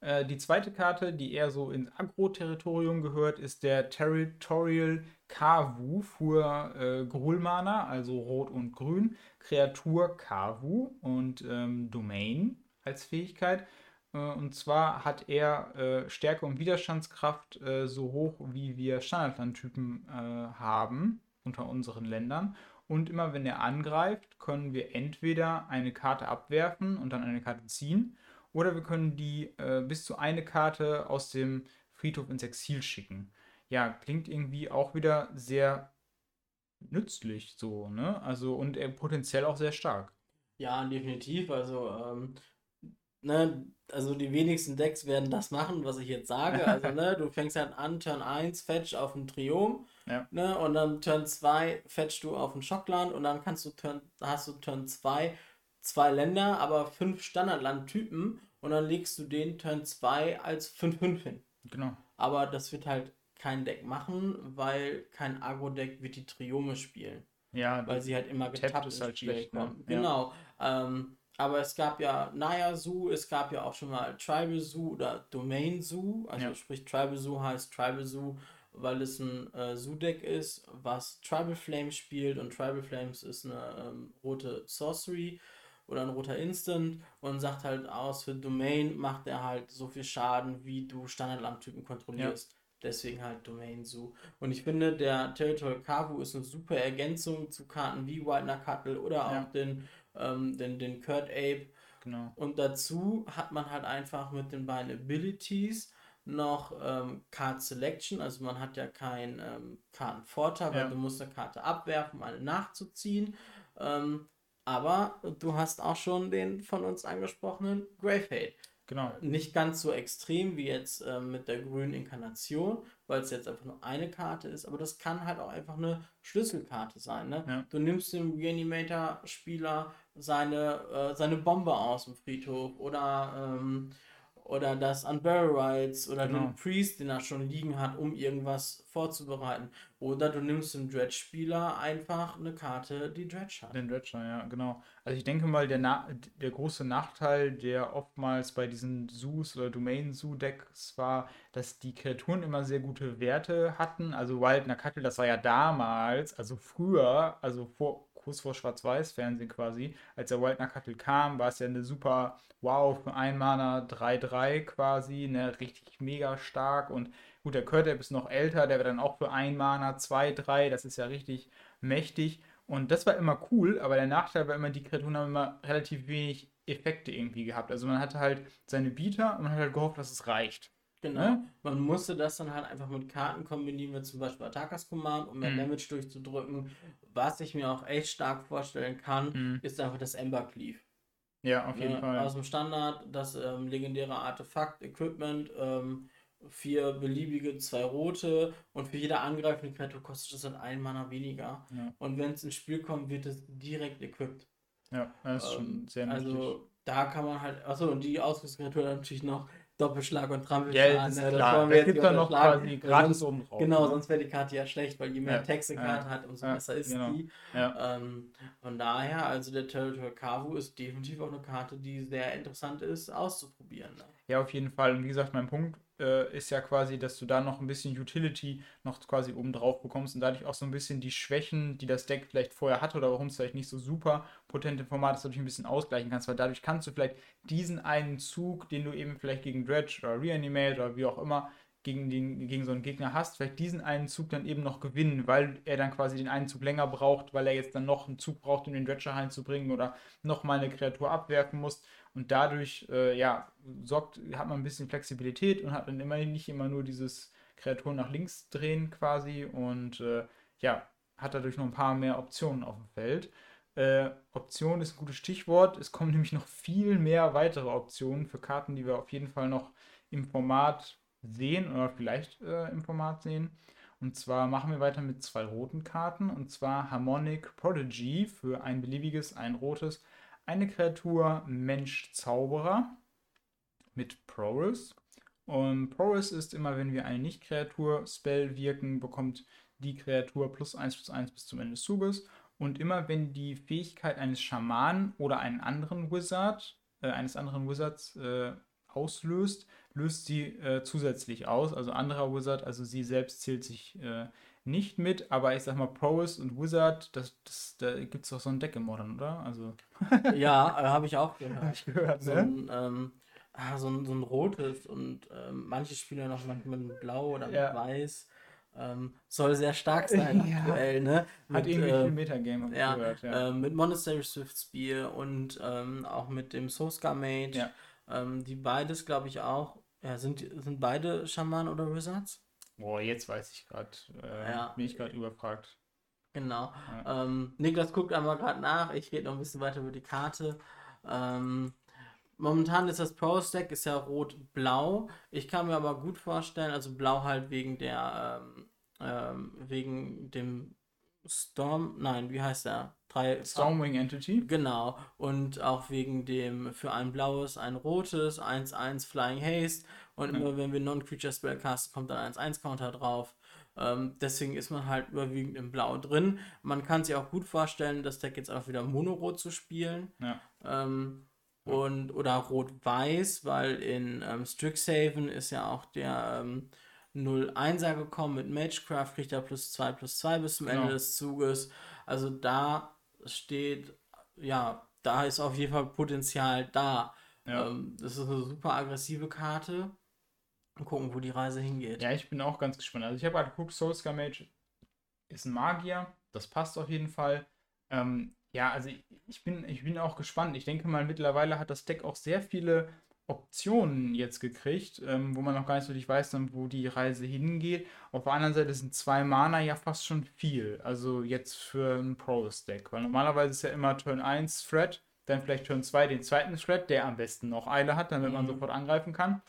Äh, die zweite Karte, die eher so ins Agro-Territorium gehört, ist der Territorial Kavu für äh, Grulmana, also Rot und Grün. Kreatur Kavu und ähm, Domain als Fähigkeit. Äh, und zwar hat er äh, Stärke und Widerstandskraft äh, so hoch, wie wir Standardlandtypen haben unter unseren Ländern. Und immer wenn er angreift, können wir entweder eine Karte abwerfen und dann eine Karte ziehen, oder wir können die äh, bis zu eine Karte aus dem Friedhof ins Exil schicken. Ja, klingt irgendwie auch wieder sehr nützlich so, ne? Also und er potenziell auch sehr stark. Ja, definitiv. Also, ähm, ne, also die wenigsten Decks werden das machen, was ich jetzt sage. Also, ne, du fängst halt an, Turn 1, Fetch auf ein Triom, Ja. ne, und dann Turn 2 fetchst du auf ein Schockland und dann kannst du Turn, hast du Turn 2 zwei Länder, aber fünf Standardlandtypen und dann legst du den Turn 2 als 5-5 hin. Genau. Aber das wird halt kein Deck machen, weil kein Agro-Deck wird die Triome spielen Ja, weil sie halt immer getappt ist ins halt Spiel schlecht, ne? kommen. Ja. Genau. Ähm, aber es gab ja Naya Zoo, es gab ja auch schon mal Tribal Zoo oder Domain Zoo. Also Ja. sprich Tribal Zoo heißt Tribal Zoo, weil es ein äh, Zoo-Deck ist, was Tribal Flames spielt und Tribal Flames ist eine ähm, rote Sorcery oder ein roter Instant und sagt halt aus, für Domain macht er halt so viel Schaden, wie du Standardlandtypen kontrollierst. Deswegen halt Domain Zoo. Und ich finde, der Territorial Kavu ist eine super Ergänzung zu Karten wie Wild Nacatl oder auch Ja. den, ähm, den, den Kurt Ape. genau. Und dazu hat man halt einfach mit den beiden Abilities noch ähm, Card Selection. Also man hat ja keinen ähm, Kartenvorteil, weil Ja. du musst eine Karte abwerfen, um eine nachzuziehen. Ähm, aber du hast auch schon den von uns angesprochenen Gravehaid Genau. nicht ganz so extrem wie jetzt ähm, mit der grünen Inkarnation, weil es jetzt einfach nur eine Karte ist, aber das kann halt auch einfach eine Schlüsselkarte sein. Ne? Ja. Du nimmst dem Reanimator-Spieler seine, äh, seine Bombe aus dem Friedhof oder, ähm, oder das Unburial Rights oder Genau. den Priest, den er schon liegen hat, um irgendwas vorzubereiten. Oder du nimmst dem Dredge-Spieler einfach eine Karte, die Dredge hat. Den Dredger, ja, genau. Also ich denke mal, der, Na der große Nachteil, der oftmals bei diesen Zoos oder Domain-Zoo-Decks war, dass die Kreaturen immer sehr gute Werte hatten. Also Wild Nakatl, das war ja damals, also früher, also vor, kurz vor Schwarz-Weiß-Fernsehen quasi, als der Wild Nakatl kam, war es ja eine super, wow, für ein Mana 3-3 quasi, ne, richtig mega stark und gut, der Kurt ist noch älter, der wird dann auch für ein Mana 2-3, das ist ja richtig mächtig. Und das war immer cool, aber der Nachteil war immer, die Kreaturen haben immer relativ wenig Effekte irgendwie gehabt. Also man hatte halt seine Bieter und man hat halt gehofft, dass es reicht. Genau. Ne? Man musste das dann halt einfach mit Karten kombinieren, wie zum Beispiel Attackers Command, um mehr mhm. Damage durchzudrücken. Was ich mir auch echt stark vorstellen kann, mhm. ist einfach das Ember Cleave. Ja, auf jeden ne? Fall. Aus dem Standard, das ähm, legendäre Artefakt, Equipment, ähm, vier beliebige, zwei rote und für jede angreifende Kreatur kostet es dann ein Mana weniger. Ja. Und wenn es ins Spiel kommt, wird es direkt equipped. Ja, das ist ähm, schon sehr nötig. Also da kann man halt, achso, und die Ausrüstungskreatur natürlich noch Doppelschlag und Trampelschaden. Ja, das, ne? das wollen wir da jetzt dann noch quasi gratis oben drauf. Genau, ne? sonst wäre die Karte ja schlecht, weil je mehr ja, Text eine Karte ja, hat, umso ja, besser ist genau. die. Ähm, von daher, also der Territory Kavu ist definitiv auch eine Karte, die sehr interessant ist, auszuprobieren. Ne? Ja, auf jeden Fall. Und wie gesagt, mein Punkt äh, ist ja quasi, dass du da noch ein bisschen Utility noch quasi oben drauf bekommst und dadurch auch so ein bisschen die Schwächen, die das Deck vielleicht vorher hatte oder warum es vielleicht nicht so super potent im Format ist, dadurch ein bisschen ausgleichen kannst, weil dadurch kannst du vielleicht diesen einen Zug, den du eben vielleicht gegen Dredge oder Reanimate oder wie auch immer gegen, den, gegen so einen Gegner hast, vielleicht diesen einen Zug dann eben noch gewinnen, weil er dann quasi den einen Zug länger braucht, weil er jetzt dann noch einen Zug braucht, um den Dredger reinzubringen oder nochmal eine Kreatur abwerfen muss. Und dadurch, äh, ja, sorgt, hat man ein bisschen Flexibilität und hat dann immerhin nicht immer nur dieses Kreaturen nach links drehen quasi und äh, ja, hat dadurch noch ein paar mehr Optionen auf dem Feld. Äh, Option ist ein gutes Stichwort. Es kommen nämlich noch viel mehr weitere Optionen für Karten, die wir auf jeden Fall noch im Format sehen oder vielleicht äh, im Format sehen. Und zwar machen wir weiter mit zwei roten Karten und zwar Harmonic Prodigy für ein beliebiges, ein rotes eine Kreatur Mensch Zauberer mit Prowess. Und Prowess ist immer, wenn wir eine Nicht-Kreatur-Spell wirken, bekommt die Kreatur plus 1 plus 1 bis zum Ende des Zuges. Und immer wenn die Fähigkeit eines Schamanen oder einen anderen Wizard, äh, eines anderen Wizards äh, auslöst, löst sie äh, zusätzlich aus. Also anderer Wizard, also sie selbst zählt sich äh, nicht mit, aber ich sag mal, Prowess und Wizard, das, das, da gibt es doch so ein Deck im Modern, oder? Also. ja, äh, habe ich auch gehört. Hab ich gehört, so ne? Ein, ähm, ah, so, ein, so ein rotes und ähm, manche Spieler noch mit, mit Blau oder mit ja. Weiß. Ähm, soll sehr stark sein ja. aktuell, ne? Hat mit, irgendwie äh, viel Metagame ja, gehört, ja. Äh, mit Monastery Swift Spear und ähm, auch mit dem Soulscar Mage. Ja. Ähm, die beides, glaube ich, auch. Ja, sind, sind beide Schaman oder Wizards? Boah, jetzt weiß ich gerade. Äh, ja. Bin ich gerade überfragt. Genau. Ja. Ähm, Niklas guckt einmal gerade nach. Ich rede noch ein bisschen weiter über die Karte. Ähm, momentan ist das Pro Stack ist ja rot-blau. Ich kann mir aber gut vorstellen, also blau halt wegen der ähm, ähm wegen dem Storm, nein, wie heißt der? Drei Stormwing Entity. Genau. Und auch wegen dem für ein blaues, ein rotes, 1-1 Flying Haste. Und immer wenn wir Non-Creature Spell casten, kommt dann 1-1-Counter drauf. Ähm, deswegen ist man halt überwiegend im Blau drin. Man kann sich auch gut vorstellen, das Deck jetzt auch wieder Monorot zu spielen. Ja. Ähm, und, oder Rot-Weiß, weil in ähm, Strixhaven ist ja auch der ähm, 0-1er gekommen mit Magecraft, kriegt er plus 2 plus 2 bis zum Ende genau. des Zuges. Also da steht, ja, da ist auf jeden Fall Potenzial da. Ja. Ähm, das ist eine super aggressive Karte. Und gucken, wo die Reise hingeht. Ja, ich bin auch ganz gespannt. Also ich habe gerade geguckt, Soulscar Mage ist ein Magier. Das passt auf jeden Fall. Ähm, ja, also ich bin, ich bin auch gespannt. Ich denke mal, mittlerweile hat das Deck auch sehr viele Optionen jetzt gekriegt, ähm, wo man noch gar nicht so richtig weiß, dann, wo die Reise hingeht. Auf der anderen Seite sind zwei Mana ja fast schon viel. Also jetzt für ein Pro-Deck. Weil normalerweise ist ja immer Turn 1 Thread, dann vielleicht Turn 2 den zweiten Thread, der am besten noch Eile hat, damit mhm. man sofort angreifen kann.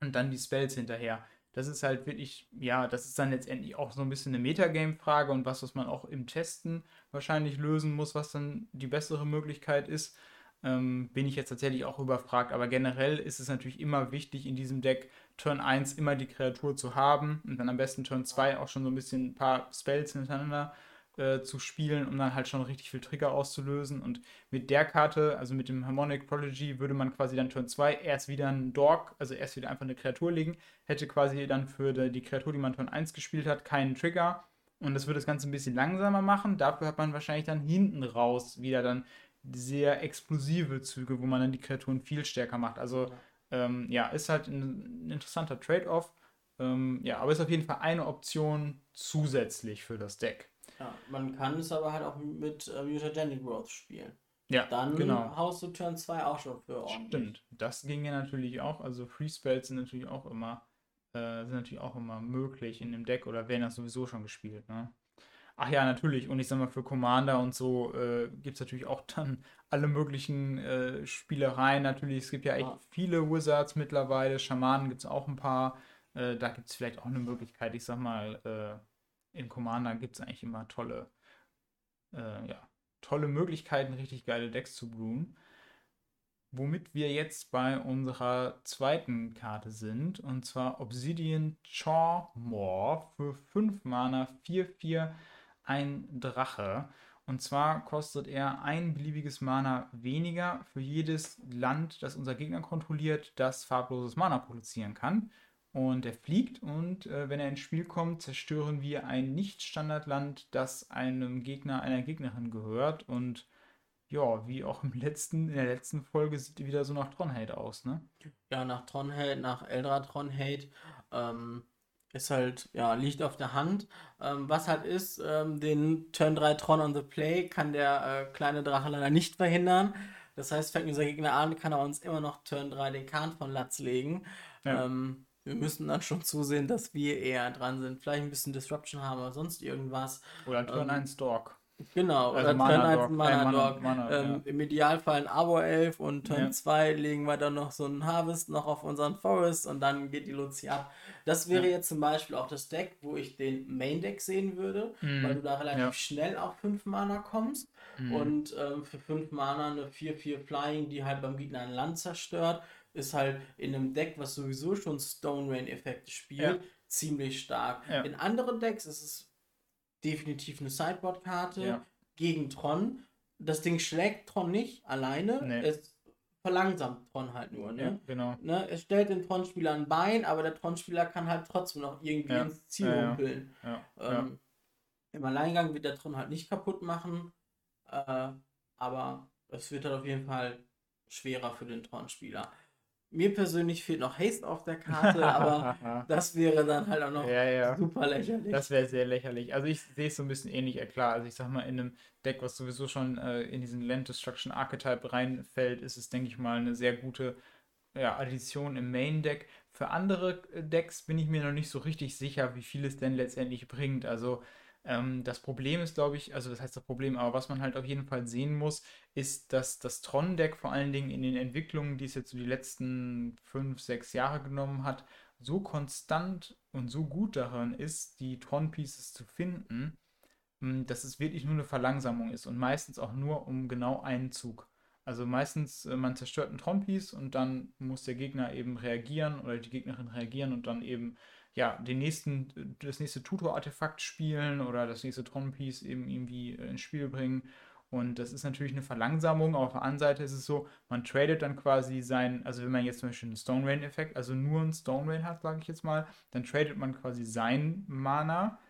Und dann die Spells hinterher. Das ist halt wirklich, ja, das ist dann letztendlich auch so ein bisschen eine Metagame-Frage und was, was man auch im Testen wahrscheinlich lösen muss, was dann die bessere Möglichkeit ist ähm, bin ich jetzt tatsächlich auch überfragt. Aber generell ist es natürlich immer wichtig, in diesem Deck Turn 1 immer die Kreatur zu haben und dann am besten Turn 2 auch schon so ein bisschen ein paar Spells hintereinander äh, zu spielen, um dann halt schon richtig viel Trigger auszulösen. Und mit der Karte, also mit dem Harmonic Prodigy, würde man quasi dann Turn 2 erst wieder einen Dork, also erst wieder einfach eine Kreatur legen, hätte quasi dann für die Kreatur, die man Turn 1 gespielt hat, keinen Trigger. Und das würde das Ganze ein bisschen langsamer machen. Dafür hat man wahrscheinlich dann hinten raus wieder dann sehr explosive Züge, wo man dann die Kreaturen viel stärker macht. Also ähm, ja, ist halt ein, ein interessanter Trade-off. Ähm, ja, aber ist auf jeden Fall eine Option zusätzlich für das Deck. Ja, man kann es aber halt auch mit äh, Mutagenic Growth spielen. Ja, dann genau. haust du Turn 2 auch schon für ordentlich. Stimmt, das ginge natürlich auch. Also Free Spells sind natürlich auch immer, äh, sind natürlich auch immer möglich in dem Deck oder werden das sowieso schon gespielt, ne? Ach ja, natürlich. Und ich sag mal, für Commander und so äh, gibt es natürlich auch dann alle möglichen äh, Spielereien. Natürlich, es gibt ja echt Ja. viele Wizards mittlerweile. Schamanen gibt es auch ein paar. Äh, da gibt es vielleicht auch eine Möglichkeit. Ich sag mal, äh, in Commander gibt es eigentlich immer tolle, äh, ja, tolle Möglichkeiten, richtig geile Decks zu brewen. Womit wir jetzt bei unserer zweiten Karte sind, und zwar Obsidian Chawmore für 5 Mana 4-4 ein Drache. Und zwar kostet er ein beliebiges Mana weniger für jedes Land, das unser Gegner kontrolliert, das farbloses Mana produzieren kann. Und er fliegt und äh, wenn er ins Spiel kommt, zerstören wir ein Nicht-Standardland, das einem Gegner, einer Gegnerin gehört. Und ja, wie auch im letzten, in der letzten Folge sieht wieder so nach Tronhate aus, ne? Ja, nach Tronhate, nach Eldra Tronhate, ähm, ist halt, ja, liegt auf der Hand. Ähm, was halt ist, ähm, den Turn 3 Tron on the Play kann der äh, kleine Drache leider nicht verhindern. Das heißt, fängt unser Gegner an, kann er uns immer noch Turn 3 den Kahn von Latz legen. Ja. Ähm, wir müssen dann schon zusehen, dass wir eher dran sind. Vielleicht ein bisschen Disruption haben oder sonst irgendwas. Oder Turn Ähm, 1 Dork. Genau, Also oder Mana Turn 1 Dog, Mana äh, Mana- Dog. Mana, ähm, ja. Im Idealfall ein Abo-Elf und Turn Ja. 2 legen wir dann noch so einen Harvest noch auf unseren Forest und dann geht die Luzi ab. Das wäre Ja. jetzt zum Beispiel auch das Deck, wo ich den Main-Deck sehen würde, Mhm. weil du da relativ schnell auf 5 Mana kommst Mhm. und ähm, für 5 Mana eine 4-4 Flying, die halt beim Gegner ein Land zerstört, ist halt in einem Deck, was sowieso schon Stone Rain-Effekte spielt, ziemlich stark. In anderen Decks ist es definitiv eine Sideboard-Karte Ja. gegen Tron. Das Ding schlägt Tron nicht alleine, Nee. es verlangsamt Tron halt nur. Ne? Ja, genau. Ne? Es stellt den Tron-Spieler ein Bein, aber der Tron-Spieler kann halt trotzdem noch irgendwie Ja. ins Ziel humpeln. Ähm, Im Alleingang wird der Tron halt nicht kaputt machen, äh, aber es wird halt auf jeden Fall schwerer für den Tron-Spieler. Mir persönlich fehlt noch Haste auf der Karte, aber das wäre dann halt auch noch ja, ja. super lächerlich. Das wäre sehr lächerlich. Also ich sehe es so ein bisschen ähnlich, ja klar. Also ich sag mal, in einem Deck, was sowieso schon äh, in diesen Land Destruction Archetype reinfällt, ist es, denke ich mal, eine sehr gute ja, Addition im Main Deck. Für andere äh, Decks bin ich mir noch nicht so richtig sicher, wie viel es denn letztendlich bringt. Also ähm, das Problem ist, glaube ich, also das heißt das Problem, aber was man halt auf jeden Fall sehen muss, ist, dass das Tron-Deck vor allen Dingen in den Entwicklungen, die es jetzt so die letzten fünf, sechs Jahre genommen hat, so konstant und so gut daran ist, die Tron-Pieces zu finden, mh, dass es wirklich nur eine Verlangsamung ist und meistens auch nur um genau einen Zug. Also meistens, äh, man zerstört einen Tron-Piece und dann muss der Gegner eben reagieren oder die Gegnerin reagieren und dann eben ja, den nächsten, das nächste Tutor-Artefakt spielen oder das nächste Tron-Piece eben irgendwie äh, ins Spiel bringen. Und das ist natürlich eine Verlangsamung. Auf der anderen Seite ist es so, man tradet dann quasi sein, also wenn man jetzt zum Beispiel einen Stone Rain-Effekt, also nur einen Stone Rain hat, sage ich jetzt mal, dann tradet man quasi sein Mana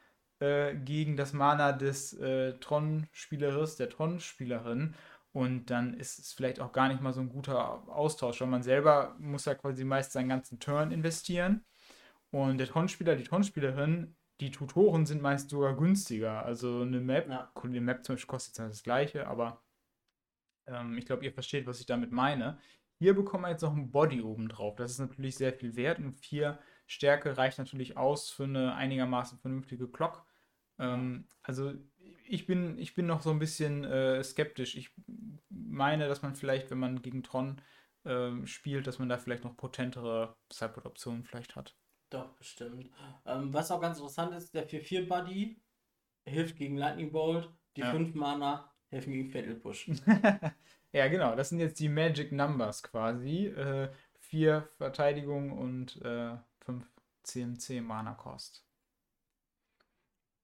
äh, gegen das Mana des äh, Tron-Spielers, der Tron-Spielerin. Und dann ist es vielleicht auch gar nicht mal so ein guter Austausch, weil man selber muss ja quasi meist seinen ganzen Turn investieren. Und der Tron-Spieler, die Tron-Spielerin, die Tutoren sind meist sogar günstiger. Also eine Map, Ja. die Map zum Beispiel kostet zwar das gleiche, aber ähm, ich glaube, ihr versteht, was ich damit meine. Hier bekommen wir jetzt noch ein Body oben drauf. Das ist natürlich sehr viel wert und 4 Stärke reicht natürlich aus für eine einigermaßen vernünftige Clock. Ähm, also ich bin, ich bin noch so ein bisschen äh, skeptisch. Ich meine, dass man vielleicht, wenn man gegen Tron ähm, spielt, dass man da vielleicht noch potentere Sideboard-Optionen vielleicht hat. Doch, bestimmt. Ähm, was auch ganz interessant ist, der 4-4-Buddy hilft gegen Lightning Bolt, die Ja. 5 Mana helfen gegen Fatal Push. ja, genau. Das sind jetzt die Magic Numbers quasi. Äh, vier Verteidigung und äh, fünf CMC Mana Cost.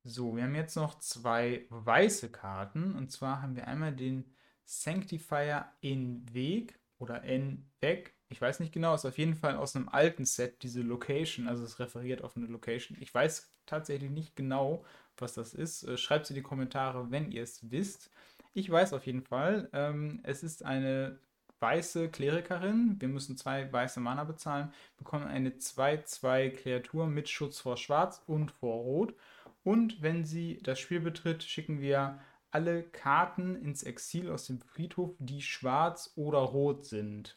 So, wir haben jetzt noch zwei weiße Karten. Und zwar haben wir einmal den Sanctifier in Weg oder in Weg. Ich weiß nicht genau, ist auf jeden Fall aus einem alten Set diese Location, also es referiert auf eine Location. Ich weiß tatsächlich nicht genau, was das ist. Äh, Schreibt es in die Kommentare, wenn ihr es wisst. Ich weiß auf jeden Fall, ähm, es ist eine weiße Klerikerin. Wir müssen zwei weiße Mana bezahlen, bekommen eine 2-2 Kreatur mit Schutz vor Schwarz und vor Rot. Und wenn sie das Spiel betritt, schicken wir alle Karten ins Exil aus dem Friedhof, die schwarz oder rot sind.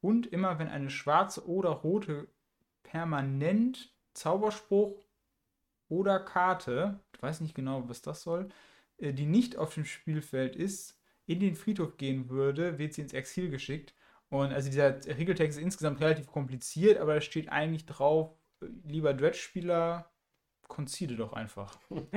Und immer wenn eine schwarze oder rote permanent Zauberspruch oder Karte, ich weiß nicht genau, was das soll, äh, die nicht auf dem Spielfeld ist, in den Friedhof gehen würde, wird sie ins Exil geschickt. Und also dieser Regeltext ist insgesamt relativ kompliziert, aber da steht eigentlich drauf, äh, lieber Dredge-Spieler, concede doch einfach.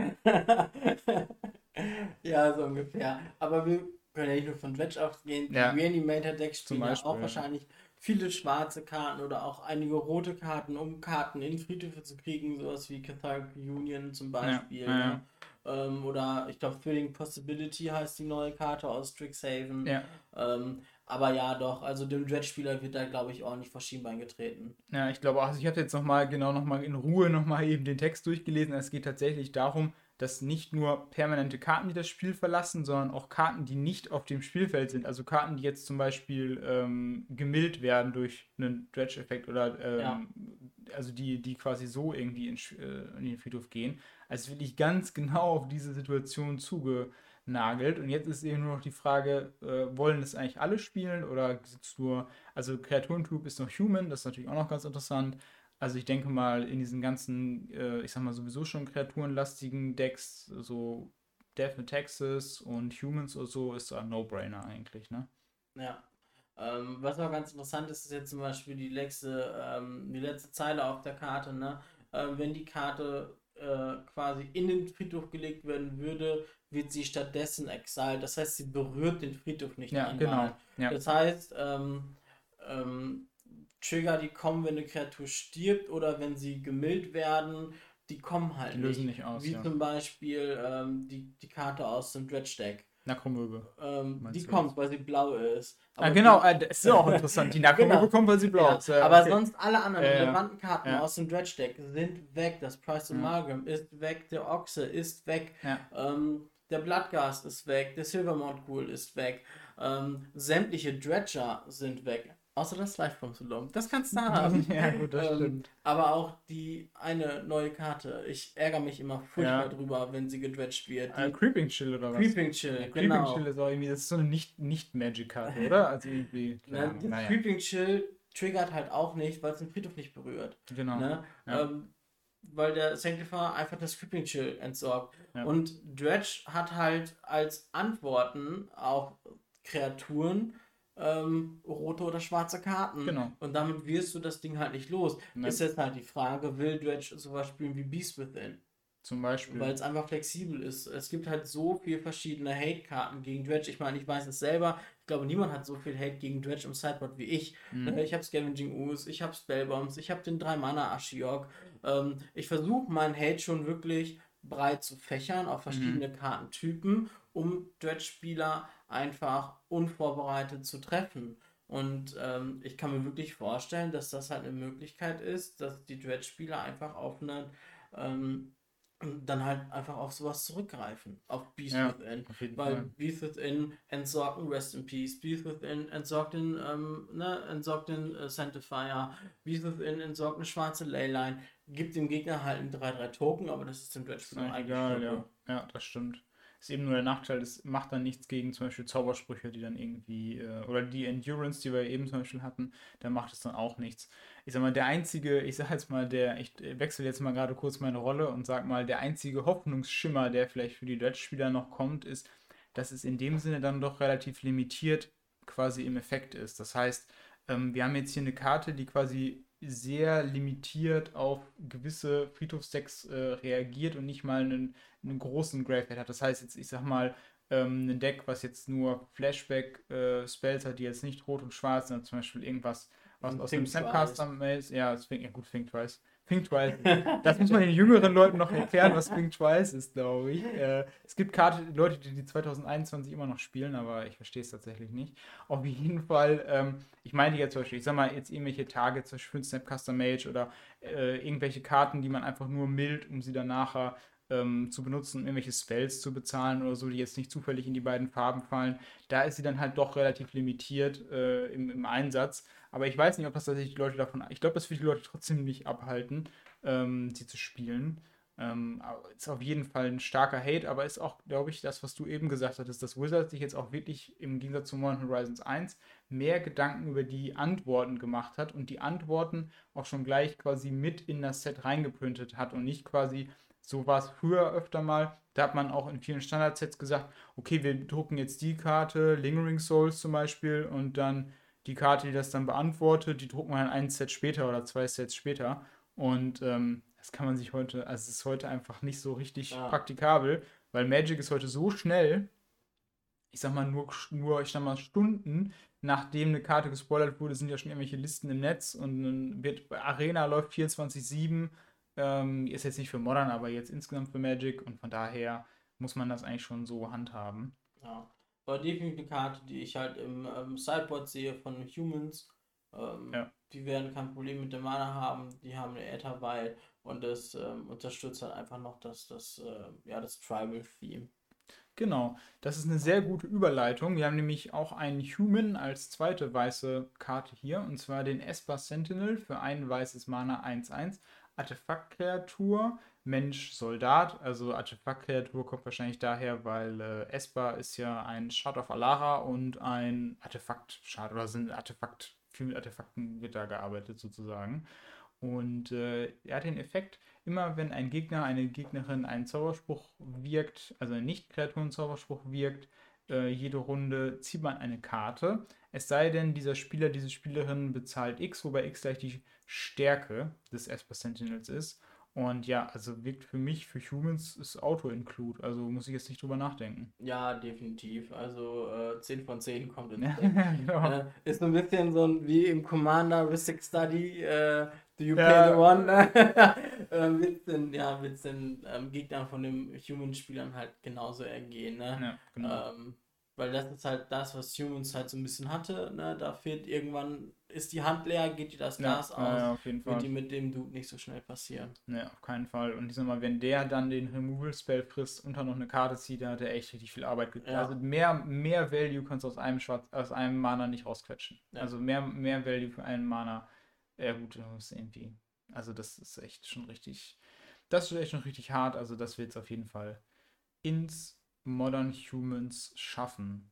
ja, so ungefähr. Aber wir können ja nicht nur von Dredge ausgehen. Die ja. Reanimator-Decks spielen ja auch wahrscheinlich viele schwarze Karten oder auch einige rote Karten, um Karten in Friedhöfe zu kriegen, sowas wie Cathartic Union zum Beispiel. Ja, ja, ne? ähm, oder ich glaube Thrilling Possibility heißt die neue Karte aus Strixhaven. Ja. Ähm, aber ja, doch, also dem Dredge-Spieler wird da, glaube ich, ordentlich vor Schienbein getreten. Ja, ich glaube auch, also ich habe jetzt nochmal genau nochmal in Ruhe nochmal eben den Text durchgelesen. Es geht tatsächlich darum, dass nicht nur permanente Karten, die das Spiel verlassen, sondern auch Karten, die nicht auf dem Spielfeld sind. Also Karten, die jetzt zum Beispiel ähm, gemillt werden durch einen Dredge-Effekt oder ähm, ja. also die, die quasi so irgendwie in, äh, in, den Friedhof gehen. Also wirklich ganz genau auf diese Situation zugenagelt. Und jetzt ist eben nur noch die Frage, äh, wollen das eigentlich alle spielen oder sitzt nur, also Kreaturentyp ist noch Human, das ist natürlich auch noch ganz interessant. Also ich denke mal, in diesen ganzen, äh, ich sag mal, sowieso schon kreaturenlastigen Decks, so Death with Texas und Humans oder so, ist ein No-Brainer eigentlich, ne? Ja. Ähm, was auch ganz interessant ist, ist jetzt zum Beispiel die letzte, ähm, die letzte Zeile auf der Karte, ne? Ähm, wenn die Karte äh, quasi in den Friedhof gelegt werden würde, wird sie stattdessen exiled. Das heißt, sie berührt den Friedhof nicht ja, einmal. Genau. Ja. Das heißt, ähm, ähm, Trigger, die kommen, wenn eine Kreatur stirbt oder wenn sie gemillt werden, die kommen halt die lösen nicht, aus. Wie ja. zum Beispiel ähm, die, die Karte aus dem Dredge Deck. Nakromöbe. Ähm, die kommt, weil sie blau ist. Aber ah, genau, die, äh, das ist auch interessant. Die Nakromöbe genau. kommt, weil sie blau ja, ist. Ja, aber okay. sonst alle anderen relevanten Karten aus dem Dredge Deck sind weg. Das Price of Margam ist weg. Der Ochse ist weg. Ähm, der Bloodgast ist weg. Der Silvermount Ghoul ist weg. Ähm, sämtliche Dredger sind weg. Außer das Live-From Das kannst du da haben. ja, gut, das ähm, stimmt. Aber auch die eine neue Karte. Ich ärgere mich immer furchtbar ja. drüber, wenn sie gedredged wird. Uh, Creeping Chill oder was? Creeping Chill, ja, genau. Creeping Chill ist auch irgendwie, das ist so eine Nicht-Magic-Karte, nicht oder? Also irgendwie. Das naja. Creeping Chill triggert halt auch nicht, weil es den Friedhof nicht berührt. Genau. Ne? Ja. Ähm, weil der Sanctifier einfach das Creeping Chill entsorgt. Und Dredge hat halt als Antworten auch Kreaturen, ähm, rote oder schwarze Karten. Genau. Und damit wirst du das Ding halt nicht los. Nein. Ist jetzt halt die Frage, will Dredge sowas spielen wie Beast Within? Zum Beispiel. Weil es einfach flexibel ist. Es gibt halt so viele verschiedene Hate-Karten gegen Dredge. Ich meine, ich weiß es selber. Ich glaube, niemand hat so viel Hate gegen Dredge im Sideboard wie ich. Mhm. Ich habe Scavenging Ooze, ich habe Spellbombs, ich habe den 3-Mana Ashiok. Ähm, ich versuche meinen Hate schon wirklich breit zu fächern auf verschiedene mhm. Kartentypen, um Dredge-Spieler einfach unvorbereitet zu treffen. Und ähm, ich kann mir wirklich vorstellen, dass das halt eine Möglichkeit ist, dass die Dredge-Spieler einfach auf eine ähm, dann halt einfach auf sowas zurückgreifen. Auf Beast ja, Within. Weil Fall. Beast Within entsorgt ein Rest in Peace. Beast Within entsorgt den, ähm, ne, entsorgt den äh, Sanctifier. Beast Within entsorgt eine schwarze Leyline. Gibt dem Gegner halt einen 3-3 Token, aber das ist dem Dredge-Spieler eigentlich egal, ja. ja, das stimmt. Ist eben nur der Nachteil, es macht dann nichts gegen zum Beispiel Zaubersprüche, die dann irgendwie, äh, oder die Endurance, die wir eben zum Beispiel hatten, da macht es dann auch nichts. Ich sag mal, der einzige, ich sag jetzt mal, der, ich wechsle jetzt mal gerade kurz meine Rolle und sag mal, der einzige Hoffnungsschimmer, der vielleicht für die Dredge-Spieler noch kommt, ist, dass es in dem Sinne dann doch relativ limitiert quasi im Effekt ist. Das heißt, ähm, wir haben jetzt hier eine Karte, die quasi sehr limitiert auf gewisse Friedhofsdecks äh, reagiert und nicht mal einen, einen großen Graveyard hat. Das heißt jetzt, ich sag mal, ähm, ein Deck, was jetzt nur Flashback-Spells äh, hat, die jetzt nicht rot und schwarz sind, zum Beispiel irgendwas, was aus dem Snapcaster ist. Ja, das ja gut, Think Twice. Think Twice. Das muss man den jüngeren Leuten noch erklären, was Think Twice ist, glaube ich. Äh, es gibt Karte, Leute, die die 2021 immer noch spielen, aber ich verstehe es tatsächlich nicht. Auf jeden Fall, ähm, ich meine jetzt zum Beispiel, ich sag mal, jetzt irgendwelche Tage, zum Beispiel Snapcaster Mage oder äh, irgendwelche Karten, die man einfach nur mild, um sie dann nachher ähm, zu benutzen, um irgendwelche Spells zu bezahlen oder so, die jetzt nicht zufällig in die beiden Farben fallen. Da ist sie dann halt doch relativ limitiert äh, im, im Einsatz. Aber ich weiß nicht, ob das tatsächlich die Leute davon. Ich glaube, das wird die Leute trotzdem nicht abhalten, ähm, sie zu spielen. Ähm, ist auf jeden Fall ein starker Hate, aber ist auch, glaube ich, das, was du eben gesagt hattest, dass Wizards sich jetzt auch wirklich im Gegensatz zu Modern Horizons 1 mehr Gedanken über die Antworten gemacht hat und die Antworten auch schon gleich quasi mit in das Set reingeprintet hat und nicht quasi, so war es früher öfter mal, da hat man auch in vielen Standardsets gesagt, okay, wir drucken jetzt die Karte, Lingering Souls zum Beispiel, und dann die Karte, die das dann beantwortet, die drucken wir dann ein Set später oder zwei Sets später. Und ähm, das kann man sich heute, also es ist heute einfach nicht so richtig ja. praktikabel, weil Magic ist heute so schnell, ich sag mal nur, nur, ich sag mal Stunden, nachdem eine Karte gespoilert wurde, sind ja schon irgendwelche Listen im Netz und dann wird Arena läuft 24-7, ähm, ist jetzt nicht für Modern, aber jetzt insgesamt für Magic und von daher muss man das eigentlich schon so handhaben. Ja, war definitiv eine Karte, die ich halt im ähm, Sideboard sehe von Humans. Ähm, ja. Die werden kein Problem mit der Mana haben, die haben eine Äther bei und das ähm, unterstützt halt einfach noch das, das, äh, ja, das Tribal-Theme. Genau, das ist eine sehr gute Überleitung. Wir haben nämlich auch einen Human als zweite weiße Karte hier, und zwar den Esper Sentinel für ein weißes Mana 1-1. Artefaktkreatur, Mensch, Soldat. Also Artefaktkreatur kommt wahrscheinlich daher, weil äh, Esper ist ja ein Shard of Alara und ein Artefakt-Shard oder sind Artefakt, viel mit Artefakten wird da gearbeitet sozusagen. Und äh, er hat den Effekt, immer wenn ein Gegner, eine Gegnerin einen Zauberspruch wirkt, also ein Nicht-Kreaturen-Zauberspruch wirkt, äh, jede Runde zieht man eine Karte. Es sei denn, dieser Spieler, diese Spielerin bezahlt X, wobei X gleich die Stärke des Esper Sentinels ist. Und ja, also wirkt für mich, für Humans ist Auto-Include. Also muss ich jetzt nicht drüber nachdenken. Ja, definitiv. Also äh, 10 von 10 kommt ins genau. äh, Ist ein bisschen so wie im Commander Ristic Study. Äh, do you ja. the one? äh, wird den, ja, wird's den ähm, Gegnern von den Human-Spielern halt genauso ergehen. Ne? Ja, genau. Ähm, weil das ist halt das, was Humans halt so ein bisschen hatte. Ne? Da fehlt irgendwann, ist die Hand leer, geht dir das Gas ja, aus. Ja, auf jeden Fall. Wird die mit dem Dude nicht so schnell passieren. Ne, auf keinen Fall. Und ich sag mal, wenn der dann den Removal-Spell frisst und dann noch eine Karte zieht, dann hat er echt richtig viel Arbeit getan. Ja. Also mehr, mehr Value kannst du aus einem Schwarz, aus einem Mana nicht rausquetschen. Ja. Also mehr, mehr Value für einen Mana. Ja gut, das ist irgendwie. Also das ist echt schon richtig. Das ist echt schon richtig hart. Also das wird es auf jeden Fall ins Modern Humans schaffen.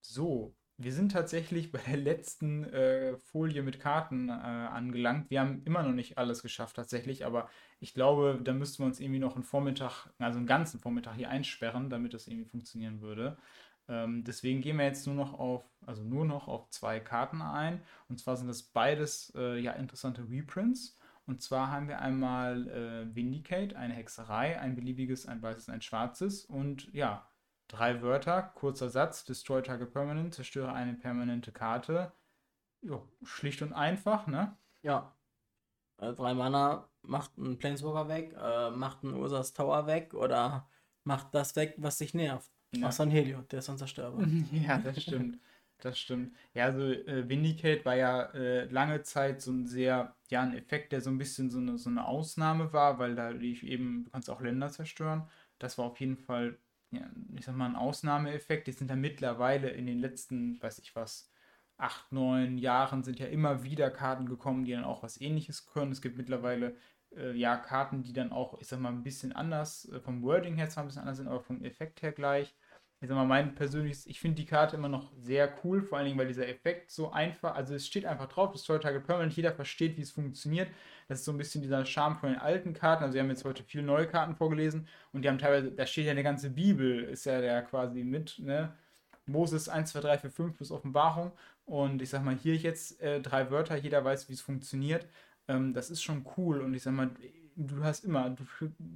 So, wir sind tatsächlich bei der letzten äh, Folie mit Karten äh, angelangt. Wir haben immer noch nicht alles geschafft tatsächlich, aber ich glaube, da müssten wir uns irgendwie noch einen Vormittag, also einen ganzen Vormittag hier einsperren, damit das irgendwie funktionieren würde. Ähm, deswegen gehen wir jetzt nur noch auf, also nur noch auf zwei Karten ein. Und zwar sind das beides äh, ja interessante Reprints. Und zwar haben wir einmal äh, Vindicate, eine Hexerei, ein beliebiges, ein weißes, ein schwarzes. Und ja, drei Wörter, kurzer Satz, Destroy Target Permanent, zerstöre eine permanente Karte. Jo, schlicht und einfach, ne? Ja. Äh, drei Mana macht einen Planeswalker weg, äh, macht einen Ursas Tower weg oder macht das weg, was sich nervt. Ja. Außer ein Helio, der ist unzerstörbar. ja, das stimmt. Das stimmt. Ja, also äh, Vindicate war ja äh, lange Zeit so ein sehr, ja, ein Effekt, der so ein bisschen so eine, so eine Ausnahme war, weil da eben, du kannst auch Länder zerstören. Das war auf jeden Fall, ja, ich sag mal, ein Ausnahmeeffekt. Die sind ja mittlerweile in den letzten, weiß ich was, acht, neun Jahren sind ja immer wieder Karten gekommen, die dann auch was ähnliches können. Es gibt mittlerweile äh, ja Karten, die dann auch, ich sag mal, ein bisschen anders, äh, vom Wording her zwar ein bisschen anders sind, aber vom Effekt her gleich ich sag mal, mein persönliches, ich finde die Karte immer noch sehr cool, vor allen Dingen, weil dieser Effekt so einfach, also es steht einfach drauf, das Target Permanent, jeder versteht, wie es funktioniert. Das ist so ein bisschen dieser Charme von den alten Karten. Also wir haben jetzt heute viele neue Karten vorgelesen und die haben teilweise, da steht ja eine ganze Bibel, ist ja der quasi mit, ne? Moses 1, 2, 3, 4, 5 plus Offenbarung. Und ich sag mal, hier jetzt äh, drei Wörter, jeder weiß, wie es funktioniert. Ähm, das ist schon cool. Und ich sag mal, du hast immer, du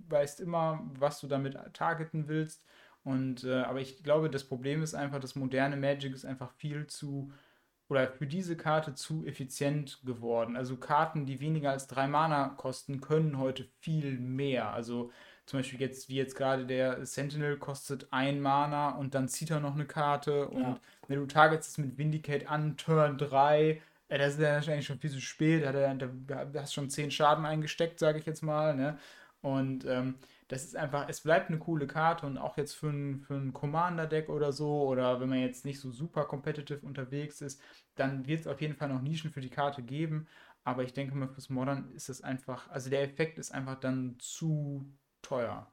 weißt immer, was du damit targeten willst. Und äh, aber ich glaube, das Problem ist einfach, das moderne Magic ist einfach viel zu oder für diese Karte zu effizient geworden. Also Karten, die weniger als drei Mana kosten, können heute viel mehr. Also zum Beispiel jetzt, wie jetzt gerade der Sentinel kostet ein Mana und dann zieht er noch eine Karte und ja. wenn du targetst es mit Vindicate an, Turn 3, äh, das ist ja wahrscheinlich schon viel zu spät, da, da, da hast schon 10 Schaden eingesteckt, sage ich jetzt mal, ne? Und ähm, das ist einfach, es bleibt eine coole Karte und auch jetzt für ein, für ein Commander-Deck oder so, oder wenn man jetzt nicht so super competitive unterwegs ist, dann wird es auf jeden Fall noch Nischen für die Karte geben. Aber ich denke mal, fürs Modern ist es einfach, also der Effekt ist einfach dann zu teuer.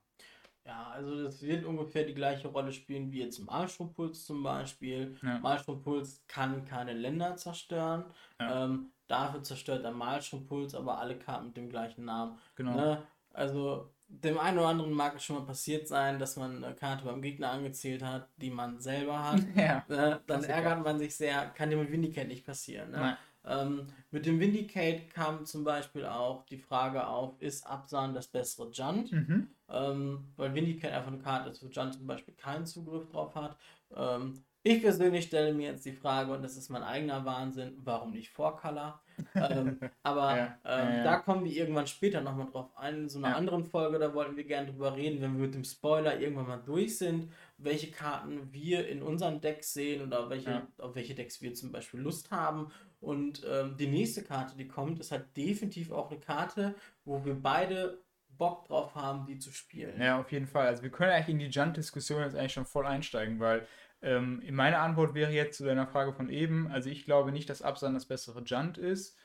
Ja, also das wird ungefähr die gleiche Rolle spielen wie jetzt Malstrompuls zum Beispiel. Ja. Malstrompuls kann keine Länder zerstören. Ja. Ähm, dafür zerstört der Malstrompuls aber alle Karten mit dem gleichen Namen. Genau. Ne? Also dem einen oder anderen mag es schon mal passiert sein, dass man eine Karte beim Gegner angezählt hat, die man selber hat. Ja. Ne? Dann ärgert man sich sehr, kann dir mit Vindicate nicht passieren. Ne? Ähm, mit dem Vindicate kam zum Beispiel auch die Frage auf, ist Absan das bessere Junt? Mhm. Ähm, weil Vindicate einfach eine Karte ist, wo Junt zum Beispiel keinen Zugriff drauf hat. Ähm, ich persönlich stelle mir jetzt die Frage, und das ist mein eigener Wahnsinn, warum nicht Vorcolor? ähm, aber Ja, ähm, ja, ja. da kommen wir irgendwann später nochmal drauf ein. In so einer anderen Folge, da wollten wir gerne drüber reden, wenn wir mit dem Spoiler irgendwann mal durch sind, welche Karten wir in unseren Decks sehen oder welche, auf welche Decks wir zum Beispiel Lust haben. Und ähm, die nächste Karte, die kommt, ist halt definitiv auch eine Karte, wo wir beide Bock drauf haben, die zu spielen. Ja, auf jeden Fall. Also wir können eigentlich in die Junt-Diskussion jetzt eigentlich schon voll einsteigen, weil ähm, meine Antwort wäre jetzt zu deiner Frage von eben, also ich glaube nicht, dass Absan das bessere Junt ist,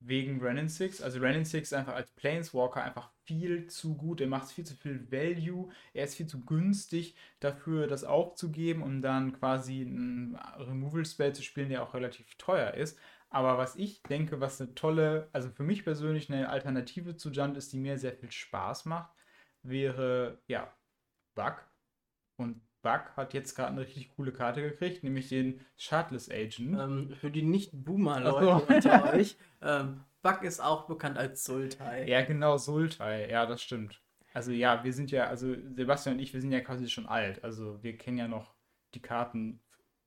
wegen Renin 6. Also Renin 6 ist einfach als Planeswalker einfach viel zu gut. Er macht viel zu viel Value. Er ist viel zu günstig dafür, das aufzugeben, um dann quasi einen Removal-Spell zu spielen, der auch relativ teuer ist. Aber was ich denke, was eine tolle, also für mich persönlich eine Alternative zu Junt ist, die mir sehr viel Spaß macht, wäre, ja, Bug. Und Bug hat jetzt gerade eine richtig coole Karte gekriegt, nämlich den Shardless Agent. Ähm, für die Nicht-Boomer-Leute so. unter euch, ähm, Bug ist auch bekannt als Sultai. Ja, genau, Sultai. Ja, das stimmt. Also ja, wir sind ja, also Sebastian und ich, wir sind ja quasi schon alt. Also wir kennen ja noch die Karten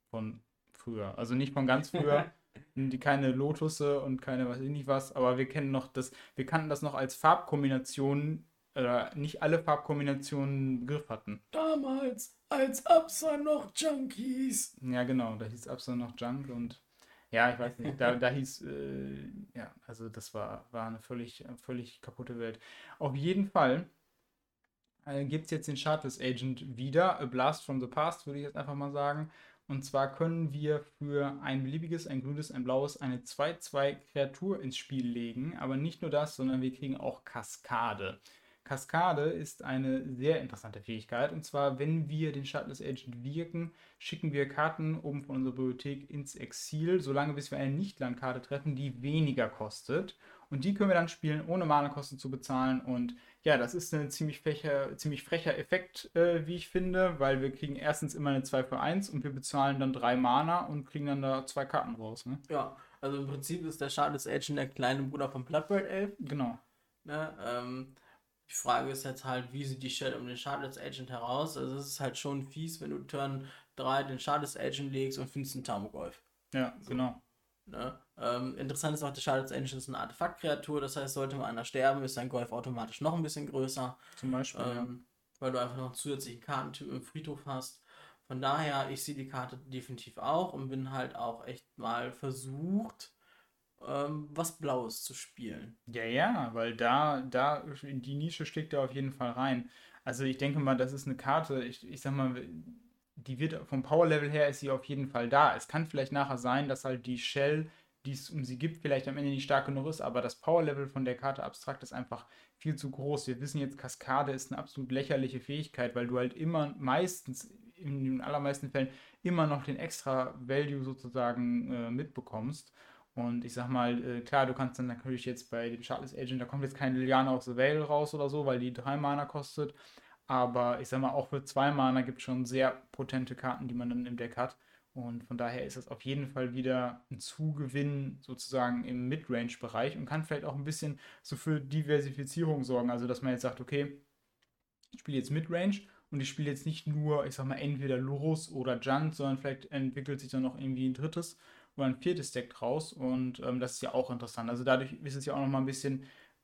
von früher. Also nicht von ganz früher, die keine Lotusse und keine was ich nicht was, aber wir kennen noch das, wir kannten das noch als Farbkombinationen, oder nicht alle Farbkombinationen Begriff hatten. Damals, als Absa noch Junkies. Ja, genau, da hieß Absa noch Junk und ja, ich weiß nicht, da, da hieß, äh, ja, also das war, war eine völlig, völlig kaputte Welt. Auf jeden Fall äh, gibt es jetzt den Shardless Agent wieder, A Blast from the Past, würde ich jetzt einfach mal sagen. Und zwar können wir für ein beliebiges, ein grünes, ein blaues, eine 2-2 Kreatur ins Spiel legen. Aber nicht nur das, sondern wir kriegen auch Kaskade. Kaskade ist eine sehr interessante Fähigkeit. Und zwar, wenn wir den Shardless Agent wirken, schicken wir Karten oben von unserer Bibliothek ins Exil, solange bis wir eine Nicht-Landkarte treffen, die weniger kostet. Und die können wir dann spielen, ohne Mana-Kosten zu bezahlen. Und ja, das ist ein ziemlich frecher, ziemlich frecher Effekt, äh, wie ich finde, weil wir kriegen erstens immer eine 2 für 1 und wir bezahlen dann 3 Mana und kriegen dann da zwei Karten raus. Ne? Ja, also im Prinzip ist der Shardless Agent der kleine Bruder von Bloodbraid Elf. Genau. Ne? Ähm, die Frage ist jetzt halt, wie sieht die Stelle um den Shardless Agent heraus? Also es ist halt schon fies, wenn du Turn 3 den Shardless Agent legst und findest einen Tamogolf. Ja, genau. Ne? Ähm, interessant ist auch, der Shardless Agent ist eine Artefaktkreatur, das heißt, sollte mal einer sterben, ist sein Golf automatisch noch ein bisschen größer, Zum Beispiel. ja. ähm, weil du einfach noch einen zusätzlichen Kartentyp im Friedhof hast. Von daher, ich sehe die Karte definitiv auch und bin halt auch echt mal versucht, ähm, was Blaues zu spielen. Ja, ja, weil da, da, in die Nische steckt er auf jeden Fall rein. Also ich denke mal, das ist eine Karte, ich, ich sag mal, die wird vom Power-Level her ist sie auf jeden Fall da. Es kann vielleicht nachher sein, dass halt die Shell, die es um sie gibt, vielleicht am Ende nicht stark genug ist, aber das Power-Level von der Karte abstrakt ist einfach viel zu groß. Wir wissen jetzt, Kaskade ist eine absolut lächerliche Fähigkeit, weil du halt immer meistens, in den allermeisten Fällen, immer noch den extra Value sozusagen äh, mitbekommst. Und ich sag mal, äh, klar, du kannst dann natürlich jetzt bei dem Shardless Agent, da kommt jetzt keine Liliana of the Veil raus oder so, weil die drei Mana kostet. Aber ich sag mal, auch für zwei Mana gibt es schon sehr potente Karten, die man dann im Deck hat. Und von daher ist das auf jeden Fall wieder ein Zugewinn sozusagen im Midrange-Bereich und kann vielleicht auch ein bisschen so für Diversifizierung sorgen. Also, dass man jetzt sagt, okay, ich spiele jetzt Midrange und ich spiele jetzt nicht nur, ich sag mal, entweder Lurus oder Junt, sondern vielleicht entwickelt sich dann noch irgendwie ein drittes oder ein viertes Deck draus. Und ähm, das ist ja auch interessant. Also dadurch ist es ja auch noch mal ein bisschen,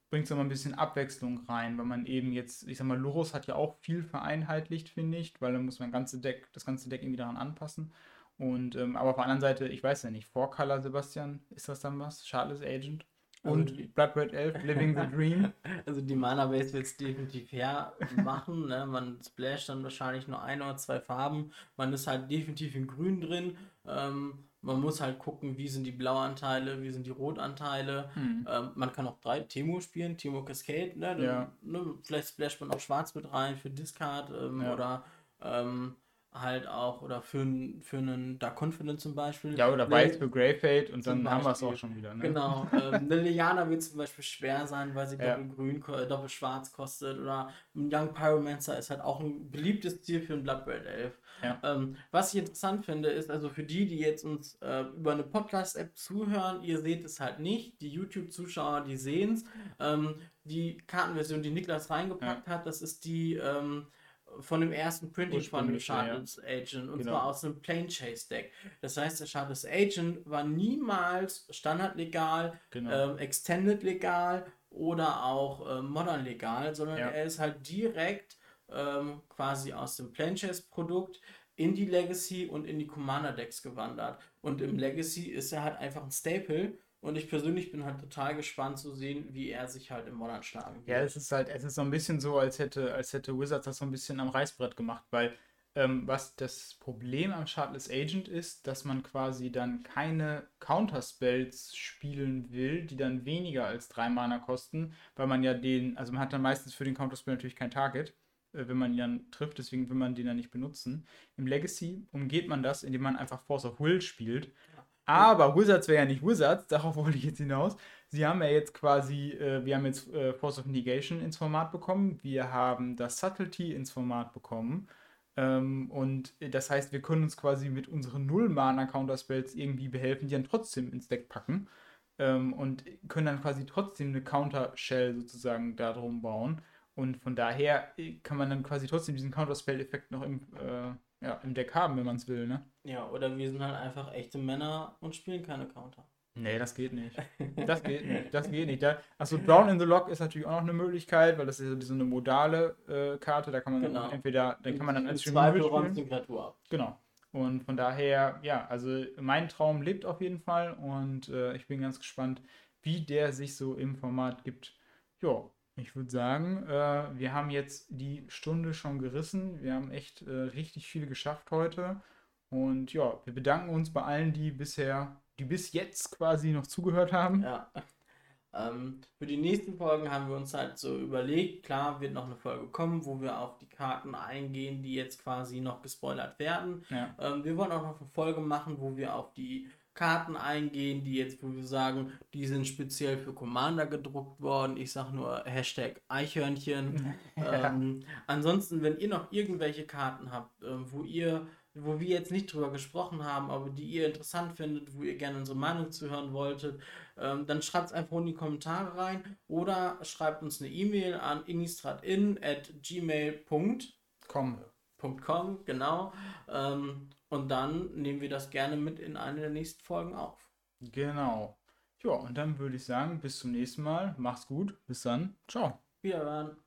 bringt es noch mal ein bisschen Abwechslung rein, weil man eben jetzt, ich sag mal, Lurus hat ja auch viel vereinheitlicht, finde ich, weil dann muss man ganze Deck, das ganze Deck irgendwie daran anpassen. Und ähm, aber auf der anderen Seite, ich weiß ja nicht, Four Color, Sebastian, ist das dann was? Shardless Agent? Also Und die- Blood Red Elf, Living the Dream. Also die Mana-Base wird es definitiv hermachen. ne? Man splasht dann wahrscheinlich nur ein oder zwei Farben. Man ist halt definitiv in Grün drin. Ähm, Man muss halt gucken, wie sind die Blauanteile, wie sind die Rotanteile. Hm. Ähm, man kann auch drei Timo spielen, Timo Cascade, ne? Dann, Ja. ne? Vielleicht splasht man auch Schwarz mit rein für Discard ähm, Ja. oder ähm, halt auch, oder für, für einen Dark Confident zum Beispiel. Ja, oder Weiß für Grey Fate und dann haben wir es Beispiel. auch schon wieder. Ne? Genau. ähm, eine Liana wird zum Beispiel schwer sein, weil sie Ja. doppelgrün, äh, doppelschwarz kostet. Oder ein Young Pyromancer ist halt auch ein beliebtes Ziel für ein Bloodbraid Elf. Ja. Ähm, was ich interessant finde, ist also für die, die jetzt uns äh, über eine Podcast-App zuhören, ihr seht es halt nicht. Die YouTube-Zuschauer, die sehen es. Ähm, die Kartenversion, die Niklas reingepackt hat, das ist die ähm, von dem ersten Printing von dem Ursprüngliche, ja. Shardless Agent und Genau. zwar aus einem Plane Chase Deck. Das heißt, der Shardless Agent war niemals standardlegal, Genau. ähm, Extended legal oder auch ähm, Modern legal, sondern Ja. er ist halt direkt ähm, quasi aus dem Plane Chase Produkt in die Legacy und in die Commander Decks gewandert. Und im Legacy ist er halt einfach ein Staple. Und ich persönlich bin halt total gespannt zu sehen, wie er sich halt im Modern schlagen Ja, es ist halt, es ist so ein bisschen so, als hätte, als hätte Wizards das so ein bisschen am Reißbrett gemacht, weil ähm, was das Problem am Shardless Agent ist, dass man quasi dann keine Counterspells spielen will, die dann weniger als drei Mana kosten, weil man ja den, also man hat dann meistens für den Counterspell natürlich kein Target, äh, wenn man ihn dann trifft, deswegen will man den dann nicht benutzen. Im Legacy umgeht man das, indem man einfach Force of Will spielt. Aber Wizards wäre ja nicht Wizards, darauf wollte ich jetzt hinaus. Sie haben ja jetzt quasi, äh, wir haben jetzt äh, Force of Negation ins Format bekommen, wir haben das Subtlety ins Format bekommen. Ähm, und äh, das heißt, wir können uns quasi mit unseren Null-Mana-Counterspells irgendwie behelfen, die dann trotzdem ins Deck packen. Ähm, und können dann quasi trotzdem eine Counter-Shell sozusagen darum bauen. Und von daher äh, kann man dann quasi trotzdem diesen Counterspell-Effekt noch im, äh, ja, im Deck haben, wenn man es will, ne? Ja, oder wir sind halt einfach echte Männer und spielen keine Counter. Nee, das geht nicht. Das geht nicht. Das geht nicht. Da, achso, Drown in the Lock ist natürlich auch noch eine Möglichkeit, weil das ist ja so eine modale äh, Karte. Da kann man Genau. entweder, dann kann man dann als Zweifel Removal räumst spielen. du die Kreatur ab. Genau. Und von daher, ja, also mein Traum lebt auf jeden Fall und äh, ich bin ganz gespannt, wie der sich so im Format gibt. Ja, ich würde sagen, äh, wir haben jetzt die Stunde schon gerissen. Wir haben echt äh, richtig viel geschafft heute. Und ja, wir bedanken uns bei allen, die bisher, die bis jetzt quasi noch zugehört haben. Ja. Ähm, für die nächsten Folgen haben wir uns halt so überlegt, klar wird noch eine Folge kommen, wo wir auf die Karten eingehen, die jetzt quasi noch gespoilert werden. Ja. Ähm, wir wollen auch noch eine Folge machen, wo wir auf die Karten eingehen, die jetzt, wo wir sagen, die sind speziell für Commander gedruckt worden. Ich sag nur Hashtag Eichhörnchen. ähm, ansonsten, wenn ihr noch irgendwelche Karten habt, ähm, wo ihr, wo wir jetzt nicht drüber gesprochen haben, aber die ihr interessant findet, wo ihr gerne unsere Meinung zuhören wolltet, ähm, dann schreibt es einfach in die Kommentare rein oder schreibt uns eine E-Mail an innistratin at gmail.com, genau. Ähm, und dann nehmen wir das gerne mit in eine der nächsten Folgen auf. Genau. Ja, und dann würde ich sagen, bis zum nächsten Mal. Mach's gut. Bis dann. Ciao. Wiederhören.